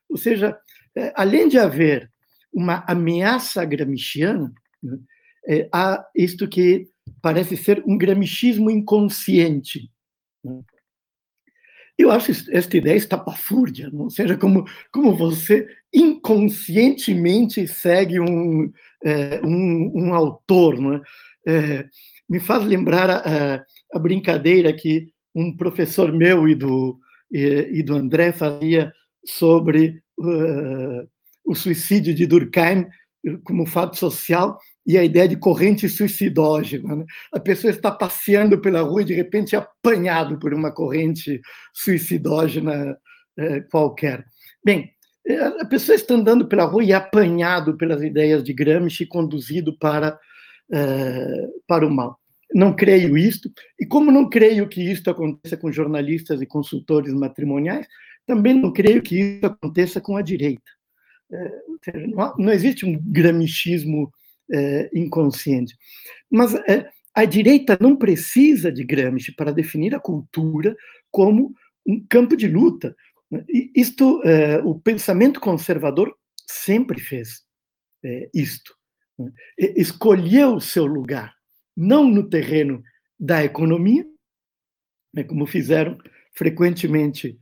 Ou seja, é, além de haver uma ameaça gramsciana, né, é, há isto que parece ser um gramscismo inconsciente. Né. Eu acho esta ideia estapafúrdia, não seja como, como você inconscientemente segue um, é, um, um, autor. É? É, me faz lembrar a, a, brincadeira que um professor meu e do, e, e do André fazia sobre uh, o suicídio de Durkheim como fato social e a ideia de corrente suicidógena. Né? A pessoa está passeando pela rua e de repente é apanhado por uma corrente suicidógena é, qualquer. Bem, é, a pessoa está andando pela rua e é apanhado pelas ideias de Gramsci, conduzido para, é, para o mal. Não creio isto, e como não creio que isto aconteça com jornalistas e consultores matrimoniais, também não creio que isso aconteça com a direita. É, não existe um gramscismo é, inconsciente. Mas é, a direita não precisa de Gramsci para definir a cultura como um campo de luta. E isto, é, o pensamento conservador sempre fez isto. Né? Escolheu o seu lugar, não no terreno da economia, né, como fizeram frequentemente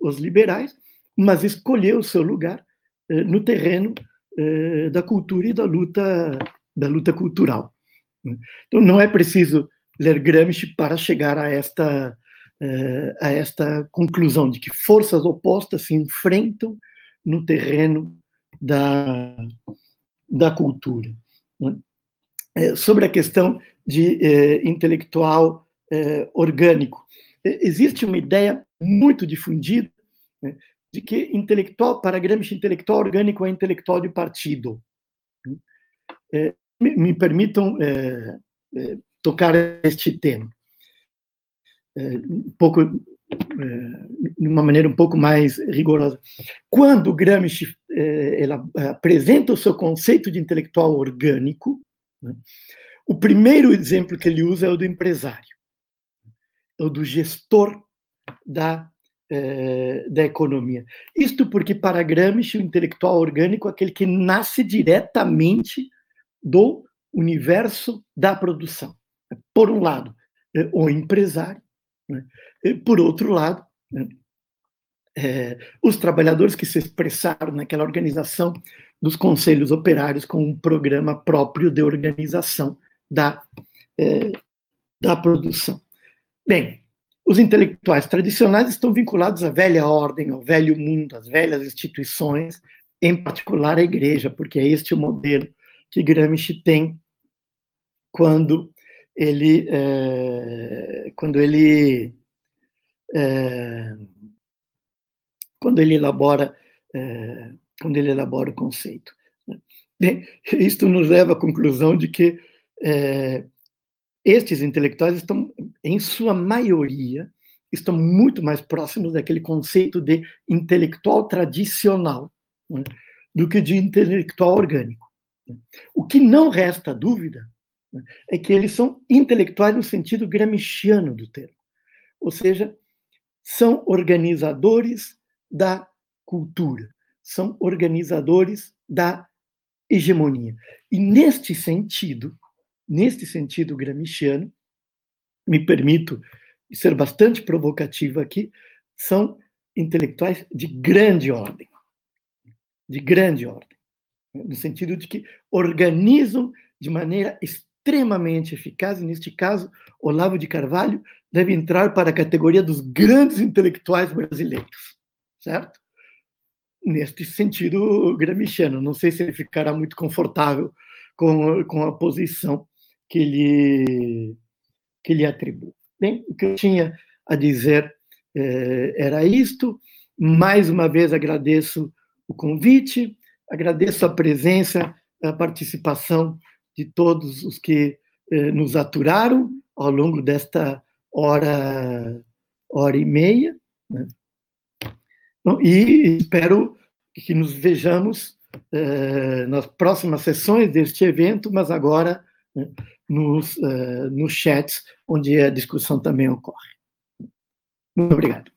os liberais, mas escolheu o seu lugar no terreno eh, da cultura e da luta, da luta cultural. Então, não é preciso ler Gramsci para chegar a esta, eh, a esta conclusão de que forças opostas se enfrentam no terreno da, da cultura. Eh, sobre a questão de intelectual orgânico, existe uma ideia muito difundida né, de que intelectual, para Gramsci, intelectual orgânico é intelectual de partido. É, me, me, permitam é, é, tocar este tema. É, um pouco, é, de uma maneira um pouco mais rigorosa. Quando Gramsci é, ela apresenta o seu conceito de intelectual orgânico, né, o primeiro exemplo que ele usa é o do empresário, é o do gestor da é, da economia. Isto porque, para Gramsci, o intelectual orgânico é aquele que nasce diretamente do universo da produção. Por um lado, é, o empresário, né? por outro lado, né? é, os trabalhadores que se expressaram naquela organização dos conselhos operários com um programa próprio de organização da, da produção. Bem, os intelectuais tradicionais estão vinculados à velha ordem, ao velho mundo, às velhas instituições, em particular a igreja, porque é este o modelo que Gramsci tem quando ele é, quando ele é, quando ele elabora é, quando ele elabora o conceito. Né? Bem, isto nos leva à conclusão de que estes intelectuais estão, em sua maioria, estão muito mais próximos daquele conceito de intelectual tradicional né, do que de intelectual orgânico. O que não resta dúvida né, é que eles são intelectuais no sentido gramsciano do termo, ou seja, são organizadores da cultura, são organizadores da hegemonia. E neste sentido, neste sentido gramsciano, me permito ser bastante provocativo aqui, são intelectuais de grande ordem. De grande ordem. No sentido de que organizam de maneira extremamente eficaz, e neste caso, Olavo de Carvalho deve entrar para a categoria dos grandes intelectuais brasileiros, certo? Neste sentido gramsciano. Não sei se ele ficará muito confortável com, com a posição que lhe, que lhe atribuo. Bem, o que eu tinha a dizer eh, era isto. Mais uma vez agradeço o convite, agradeço a presença, a participação de todos os que eh, nos aturaram ao longo desta hora, hora e meia. Né? E espero que nos vejamos eh, nas próximas sessões deste evento, mas agora né, nos, uh, nos chats, onde a discussão também ocorre. Muito obrigado.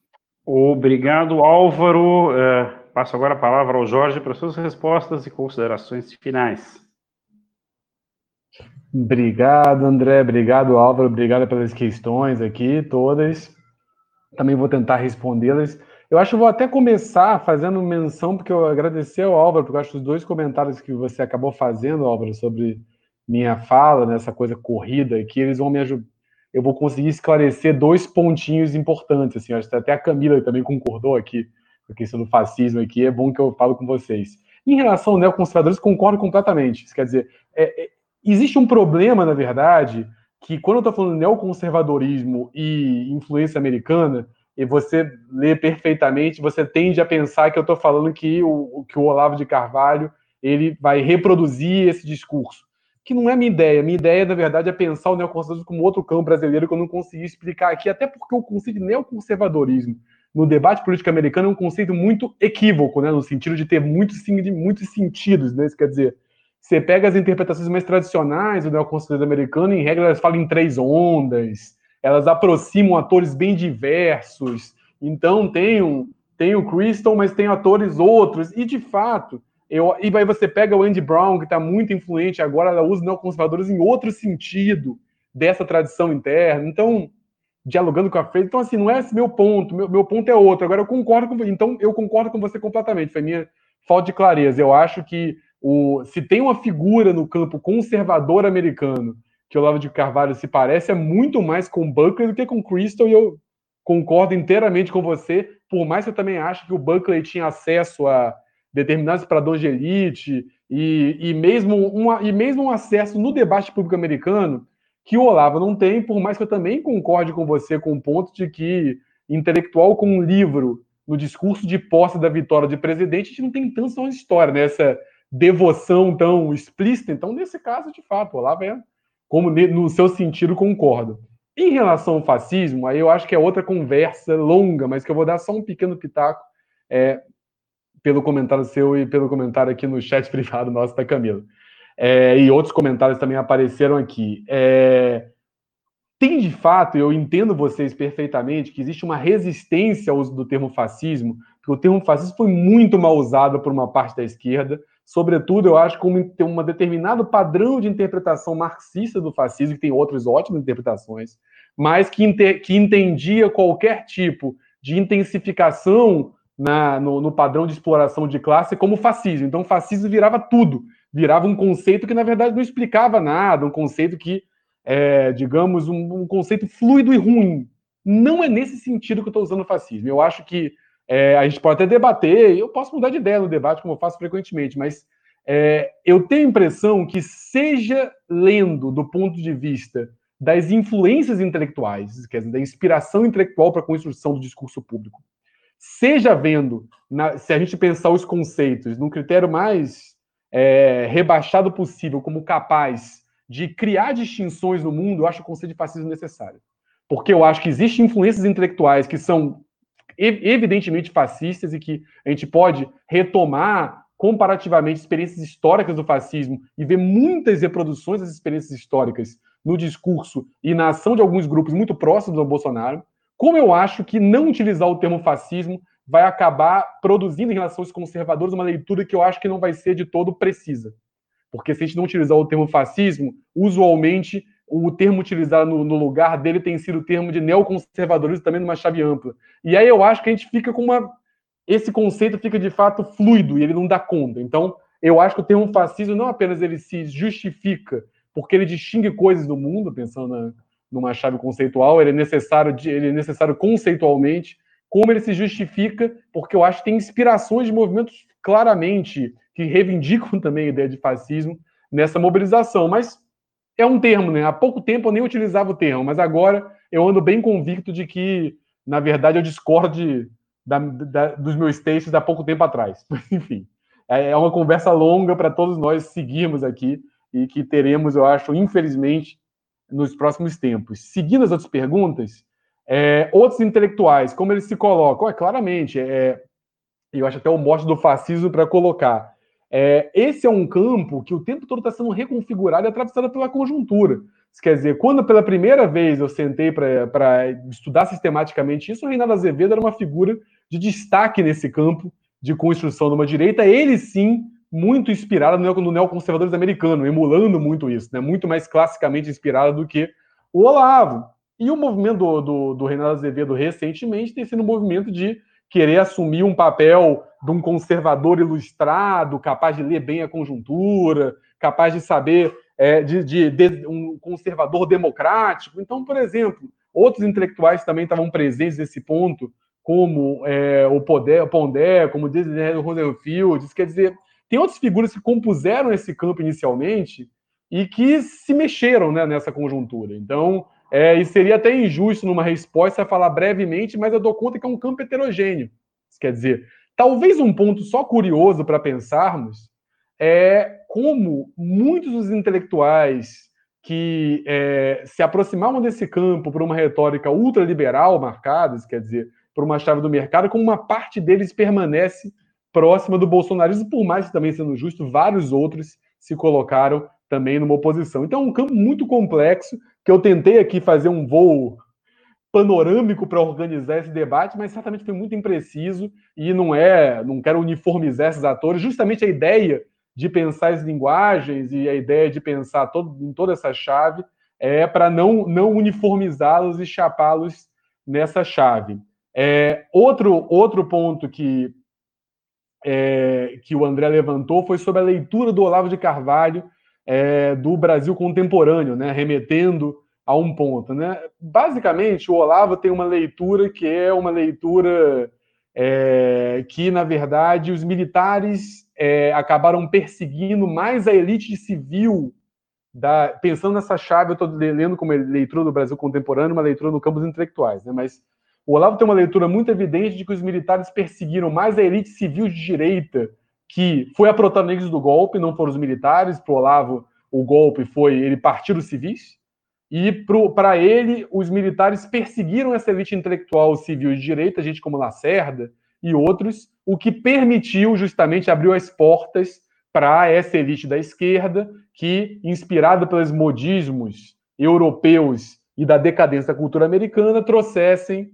Obrigado, Álvaro. Uh, passo agora a palavra ao Jorge para suas respostas e considerações finais. Obrigado, André. Obrigado, Álvaro. Obrigado pelas questões aqui, todas. Também vou tentar respondê-las. Eu acho que vou até começar fazendo menção, porque eu agradecer ao Álvaro, porque eu acho que os dois comentários que você acabou fazendo, Álvaro, sobre minha fala, nessa coisa corrida aqui, eles vão me ajudar. Eu vou conseguir esclarecer dois pontinhos importantes. Assim, acho que até a Camila também concordou aqui a questão do fascismo aqui. É bom que eu falo com vocês. Em relação ao neoconservadores, concordo completamente. Isso quer dizer, é, é, existe um problema, na verdade, que quando eu estou falando neoconservadorismo e influência americana, e você lê perfeitamente, você tende a pensar que eu estou falando que o, que o Olavo de Carvalho ele vai reproduzir esse discurso que não é minha ideia. Minha ideia, na verdade, é pensar o neoconservadorismo como outro campo brasileiro que eu não consegui explicar aqui, até porque o conceito de neoconservadorismo no debate político americano é um conceito muito equívoco, né, no sentido de ter muitos, muitos sentidos. Né? Isso quer dizer, você pega as interpretações mais tradicionais do neoconservadorismo americano, em regra, elas falam em três ondas, elas aproximam atores bem diversos. Então, tem, um, tem o Crystal, mas tem atores outros. E, de fato, eu, e aí você pega o Andy Brown, que está muito influente agora, ela usa neoconservadores em outro sentido dessa tradição interna. Então, dialogando com a Freire. Então, assim, não é esse meu ponto, meu, meu ponto é outro. Agora, eu concordo com Então, eu concordo com você completamente. Foi minha falta de clareza. Eu acho que o, se tem uma figura no campo conservador americano que o Olavo de Carvalho se parece, é muito mais com Buckley do que com Crystal, e eu concordo inteiramente com você, por mais que eu também acho que o Buckley tinha acesso a determinados padrões de elite e, e, mesmo uma, e mesmo um acesso no debate público americano que o Olavo não tem, por mais que eu também concorde com você com o ponto de que intelectual com um livro no discurso de posse da vitória de presidente, a gente não tem tanta história, nessa né? devoção tão explícita. Então, nesse caso, de fato, o Olavo é, como no seu sentido, concordo. Em relação ao fascismo, aí eu acho que é outra conversa longa, mas que eu vou dar só um pequeno pitaco. É, pelo comentário seu e pelo comentário aqui no chat privado nosso da Camila. É, e outros comentários também apareceram aqui. É, tem de fato, eu entendo vocês perfeitamente, que existe uma resistência ao uso do termo fascismo, porque o termo fascismo foi muito mal usado por uma parte da esquerda, sobretudo, eu acho, como tem um determinado padrão de interpretação marxista do fascismo, que tem outras ótimas interpretações, mas que, que entendia qualquer tipo de intensificação na, no, no, padrão de exploração de classe como fascismo. Então, fascismo virava tudo, virava um conceito que, na verdade, não explicava nada, um conceito que, é, digamos, um, um, conceito fluido e ruim. Não é nesse sentido que eu estou usando fascismo. Eu acho que é, a gente pode até debater, eu posso mudar de ideia no debate, como eu faço frequentemente, mas é, eu tenho a impressão que, seja lendo do ponto de vista das influências intelectuais, quer dizer, da inspiração intelectual para a construção do discurso público, seja vendo, na, se a gente pensar os conceitos num critério mais é, rebaixado possível, como capaz de criar distinções no mundo, eu acho o conceito de fascismo necessário. Porque eu acho que existem influências intelectuais que são evidentemente fascistas e que a gente pode retomar comparativamente experiências históricas do fascismo e ver muitas reproduções das experiências históricas no discurso e na ação de alguns grupos muito próximos ao Bolsonaro, como eu acho que não utilizar o termo fascismo vai acabar produzindo em relação aos conservadores uma leitura que eu acho que não vai ser de todo precisa. Porque se a gente não utilizar o termo fascismo, usualmente o termo utilizado no, no, lugar dele tem sido o termo de neoconservadorismo também numa chave ampla. E aí eu acho que a gente fica com uma. Esse conceito fica de fato fluido e ele não dá conta. Então, eu acho que o termo fascismo não apenas ele se justifica porque ele distingue coisas do mundo, pensando na, numa chave conceitual, ele é necessário, ele é necessário conceitualmente, como ele se justifica, porque eu acho que tem inspirações de movimentos claramente que reivindicam também a ideia de fascismo nessa mobilização. Mas é um termo, né? Há pouco tempo eu nem utilizava o termo, mas agora eu ando bem convicto de que, na verdade, eu discordo de, da, da, dos meus textos há pouco tempo atrás. Enfim, é, é uma conversa longa para todos nós seguirmos aqui e que teremos, eu acho, infelizmente, nos próximos tempos. Seguindo as outras perguntas, é, outros intelectuais, como eles se colocam? É, claramente, é, eu acho até o mote do fascismo para colocar. É, esse é um campo que o tempo todo está sendo reconfigurado e atravessado pela conjuntura. Quer dizer, quando pela primeira vez eu sentei para estudar sistematicamente isso, o Reinaldo Azevedo era uma figura de destaque nesse campo de construção de uma direita, ele sim, muito inspirado no neoconservadorismo americano, emulando muito isso, né? muito mais classicamente inspirado do que o Olavo. E o movimento do, do, do Reinaldo Azevedo recentemente tem sido um movimento de querer assumir um papel de um conservador ilustrado, capaz de ler bem a conjuntura, capaz de saber é, de, de, de, um conservador democrático. Então, por exemplo, outros intelectuais também estavam presentes nesse ponto, como é, o Pondé, Pondé, como Desiree Rosenfield. Quer dizer, tem outras figuras que compuseram esse campo inicialmente e que se mexeram né, nessa conjuntura. Então, é, e seria até injusto numa resposta falar brevemente, mas eu dou conta que é um campo heterogêneo. Isso quer dizer, talvez um ponto só curioso para pensarmos é como muitos dos intelectuais que é, se aproximavam desse campo por uma retórica ultraliberal marcada, isso quer dizer, por uma chave do mercado, como uma parte deles permanece próxima do bolsonarismo, por mais que também sendo justo, vários outros se colocaram também numa oposição. Então é um campo muito complexo que eu tentei aqui fazer um voo panorâmico para organizar esse debate, mas certamente foi muito impreciso e não é, não quero uniformizar esses atores. Justamente a ideia de pensar as linguagens e a ideia de pensar todo, em toda essa chave é para não, não uniformizá-los e chapá-los nessa chave. É, outro, outro ponto que, é, que o André levantou foi sobre a leitura do Olavo de Carvalho é, do Brasil contemporâneo, né, remetendo a um ponto. Né? Basicamente, o Olavo tem uma leitura que é uma leitura é, que, na verdade, os militares é, acabaram perseguindo mais a elite civil. Da, pensando nessa chave, eu estou lendo como leitura do Brasil contemporâneo, uma leitura no campo dos intelectuais, né? mas o Olavo tem uma leitura muito evidente de que os militares perseguiram mais a elite civil de direita que foi a protagonista do golpe, não foram os militares. Para o Olavo, o golpe foi ele partir dos civis. E para ele, os militares perseguiram essa elite intelectual civil de direita, gente como Lacerda e outros, o que permitiu justamente abriu as portas para essa elite da esquerda, que, inspirada pelos modismos europeus e da decadência da cultura americana trouxessem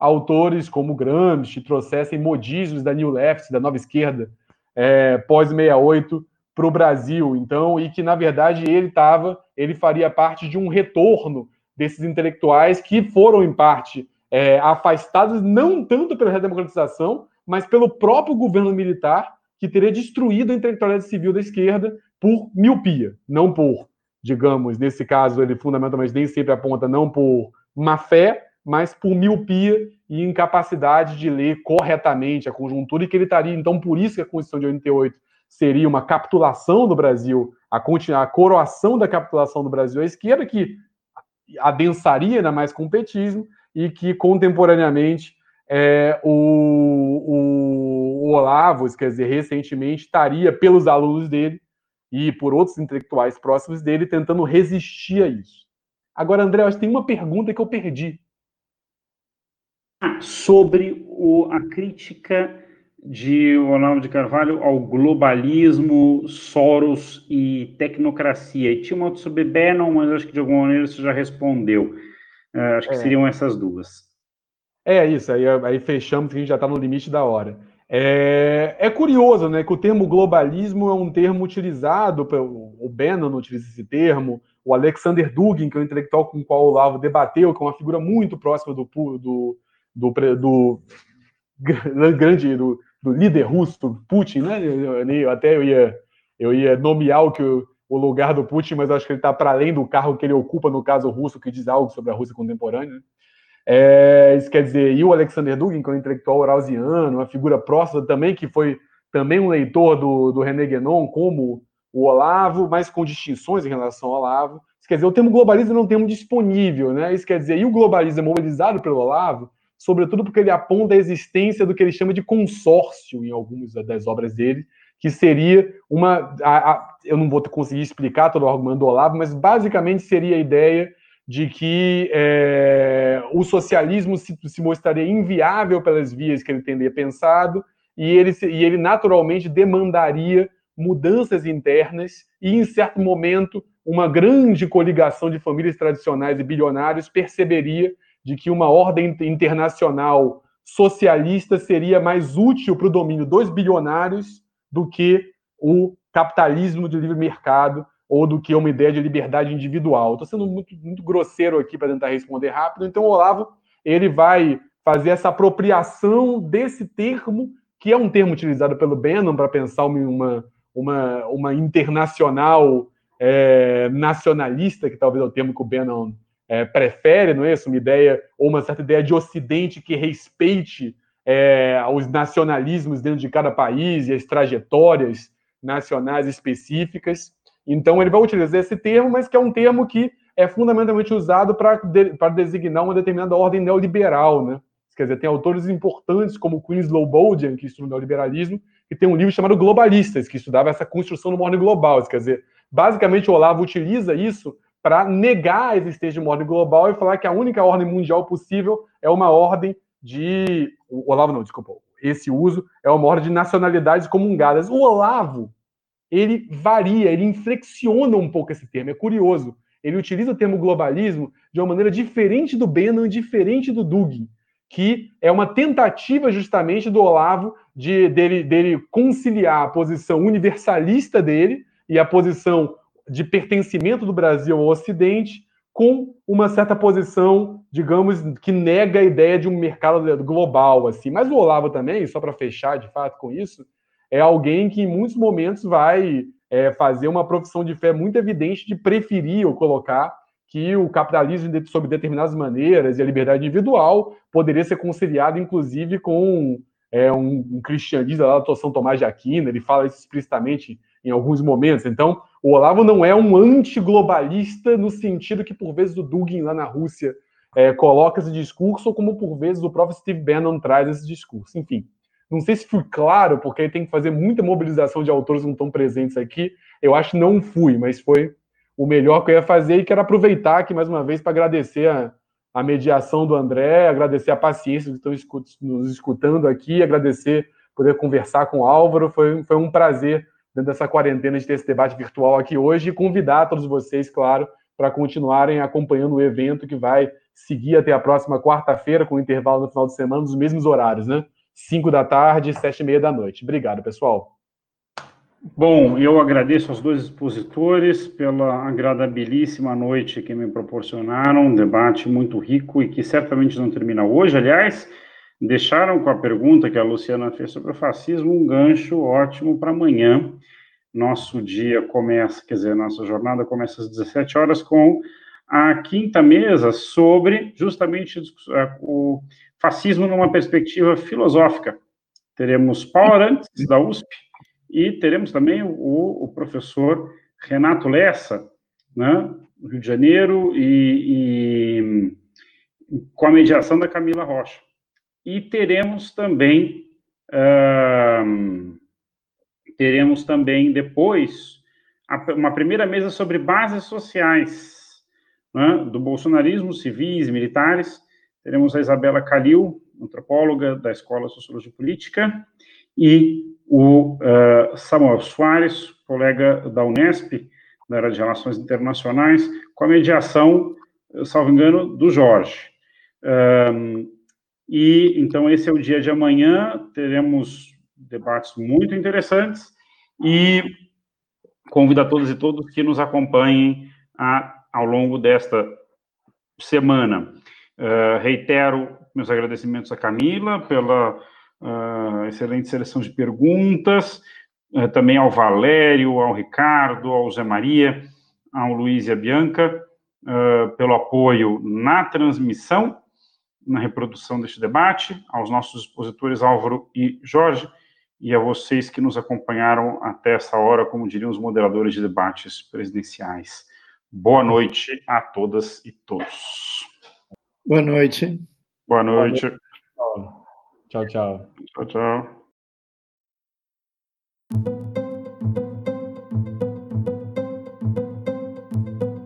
autores como Gramsci, trouxessem modismos da New Left, da nova esquerda, é, pós-68, para o Brasil. Então, e que, na verdade, ele estava, ele faria parte de um retorno desses intelectuais que foram, em parte, é, afastados não tanto pela redemocratização, mas pelo próprio governo militar, que teria destruído a intelectualidade civil da esquerda por miopia, não por, digamos, nesse caso, ele fundamentalmente nem sempre aponta não por má fé, mas por miopia e incapacidade de ler corretamente a conjuntura, e que ele estaria, então, por isso que a Constituição de 88 seria uma capitulação do Brasil, a, a coroação da capitulação do Brasil à esquerda, que adensaria ainda mais com o petismo, e que contemporaneamente é, o, o, Olavo, quer dizer, recentemente estaria pelos alunos dele e por outros intelectuais próximos dele tentando resistir a isso. Agora, André, acho que tem uma pergunta que eu perdi. Sobre o, a crítica de Olavo de Carvalho ao globalismo, Soros e tecnocracia. E tinha uma outra sobre Bannon, mas acho que de alguma maneira você já respondeu. Uh, acho que é. seriam essas duas. É isso, aí, aí fechamos que a gente já está no limite da hora. É, é, curioso, né, que o termo globalismo é um termo utilizado, pelo, o Bannon utiliza esse termo, o Alexander Dugin, que é o intelectual com o qual o Olavo debateu, que é uma figura muito próxima do, do, do, do grande, do, do líder russo, Putin, né? Até eu ia, eu ia nomear o, que, o lugar do Putin, mas acho que ele está para além do carro que ele ocupa no caso russo, que diz algo sobre a Rússia contemporânea. Né? É, isso quer dizer, e o Alexander Dugin, que é um intelectual eurasiano, uma figura próxima também, que foi também um leitor do, do René Guénon, como o Olavo, mas com distinções em relação ao Olavo. Isso quer dizer, o termo globalismo não é um termo disponível, né? Isso quer dizer, e o globalismo mobilizado pelo Olavo, sobretudo porque ele aponta a existência do que ele chama de consórcio em algumas das obras dele, que seria uma. A, a, eu não vou conseguir explicar todo o argumento do Olavo, mas basicamente seria a ideia de que é, o socialismo se, se, mostraria inviável pelas vias que ele teria pensado, e ele, e ele naturalmente demandaria mudanças internas, e em certo momento, uma grande coligação de famílias tradicionais e bilionários perceberia de que uma ordem internacional socialista seria mais útil para o domínio dos bilionários do que o capitalismo de livre mercado ou do que uma ideia de liberdade individual. Estou sendo muito, muito grosseiro aqui para tentar responder rápido. Então, o Olavo ele vai fazer essa apropriação desse termo, que é um termo utilizado pelo Bannon para pensar uma, uma, uma internacional é, nacionalista, que talvez é o termo que o Bannon é, prefere, não é isso? Uma ideia, ou uma certa ideia de Ocidente que respeite é, os nacionalismos dentro de cada país e as trajetórias nacionais específicas. Então, ele vai utilizar esse termo, mas que é um termo que é fundamentalmente usado para de, designar uma determinada ordem neoliberal, né? Quer dizer, tem autores importantes como Queen Slowbodian, que estuda o neoliberalismo, e tem um livro chamado Globalistas, que estudava essa construção do ordem global. Quer dizer, basicamente o Olavo utiliza isso para negar a existência de uma ordem global e falar que a única ordem mundial possível é uma ordem de. O Olavo, não, desculpa. Esse uso é uma ordem de nacionalidades comungadas. O Olavo, ele varia, ele inflexiona um pouco esse termo. É curioso. Ele utiliza o termo globalismo de uma maneira diferente do Bannon e diferente do Dugin, que é uma tentativa justamente do Olavo de dele, dele conciliar a posição universalista dele e a posição de pertencimento do Brasil ao Ocidente com uma certa posição, digamos, que nega a ideia de um mercado global, assim. Mas o Olavo também, só para fechar de fato com isso, é alguém que em muitos momentos vai é, fazer uma profissão de fé muito evidente de preferir ou colocar que o capitalismo, sob determinadas maneiras, e a liberdade individual poderia ser conciliado, inclusive, com é, um, um cristianismo lá do São Tomás de Aquino, ele fala isso explicitamente em alguns momentos. Então, o Olavo não é um antiglobalista no sentido que, por vezes, o Dugin lá na Rússia é, coloca esse discurso, ou como, por vezes, o próprio Steve Bannon traz esse discurso. Enfim, não sei se fui claro, porque aí tem que fazer muita mobilização de autores que não estão presentes aqui. Eu acho que não fui, mas foi o melhor que eu ia fazer e quero aproveitar aqui mais uma vez para agradecer a, a mediação do André, agradecer a paciência que estão nos escutando aqui, agradecer poder conversar com o Álvaro. Foi, foi um prazer dentro dessa quarentena de ter esse debate virtual aqui hoje e convidar todos vocês, claro, para continuarem acompanhando o evento que vai seguir até a próxima quarta-feira, com intervalo no final de semana, nos mesmos horários, né? 5 da tarde, sete e meia da noite. Obrigado, pessoal. Bom, eu agradeço aos dois expositores pela agradabilíssima noite que me proporcionaram, um debate muito rico e que certamente não termina hoje. Aliás, deixaram com a pergunta que a Luciana fez sobre o fascismo um gancho ótimo para amanhã. Nosso dia começa, quer dizer, nossa jornada começa às 17 horas com a quinta mesa sobre justamente o fascismo numa perspectiva filosófica. Teremos Paulo Arantes, da USP, e teremos também o, o professor Renato Lessa, né, Rio de Janeiro, e, e, com a mediação da Camila Rocha. E teremos também, teremos também depois uma primeira mesa sobre bases sociais, né, do bolsonarismo, civis militares. Teremos a Isabela Calil, antropóloga da Escola de Sociologia Política, e o uh, Samuel Soares, colega da Unesp, da área de Relações Internacionais, com a mediação, salvo engano, do Jorge. Um, e, então, esse é o dia de amanhã, teremos debates muito interessantes, e convido a todas e todos que nos acompanhem a, ao longo desta semana. Uh, reitero meus agradecimentos a Camila pela uh, excelente seleção de perguntas, uh, também ao Valério, ao Ricardo, ao Zé Maria, ao Luiz e a Bianca, pelo apoio na transmissão, na reprodução deste debate, aos nossos expositores Álvaro e Jorge, e a vocês que nos acompanharam até essa hora, como diriam os moderadores de debates presidenciais. Boa noite a todas e todos. Boa noite. Boa noite. Boa noite. Tchau, tchau. Tchau, tchau.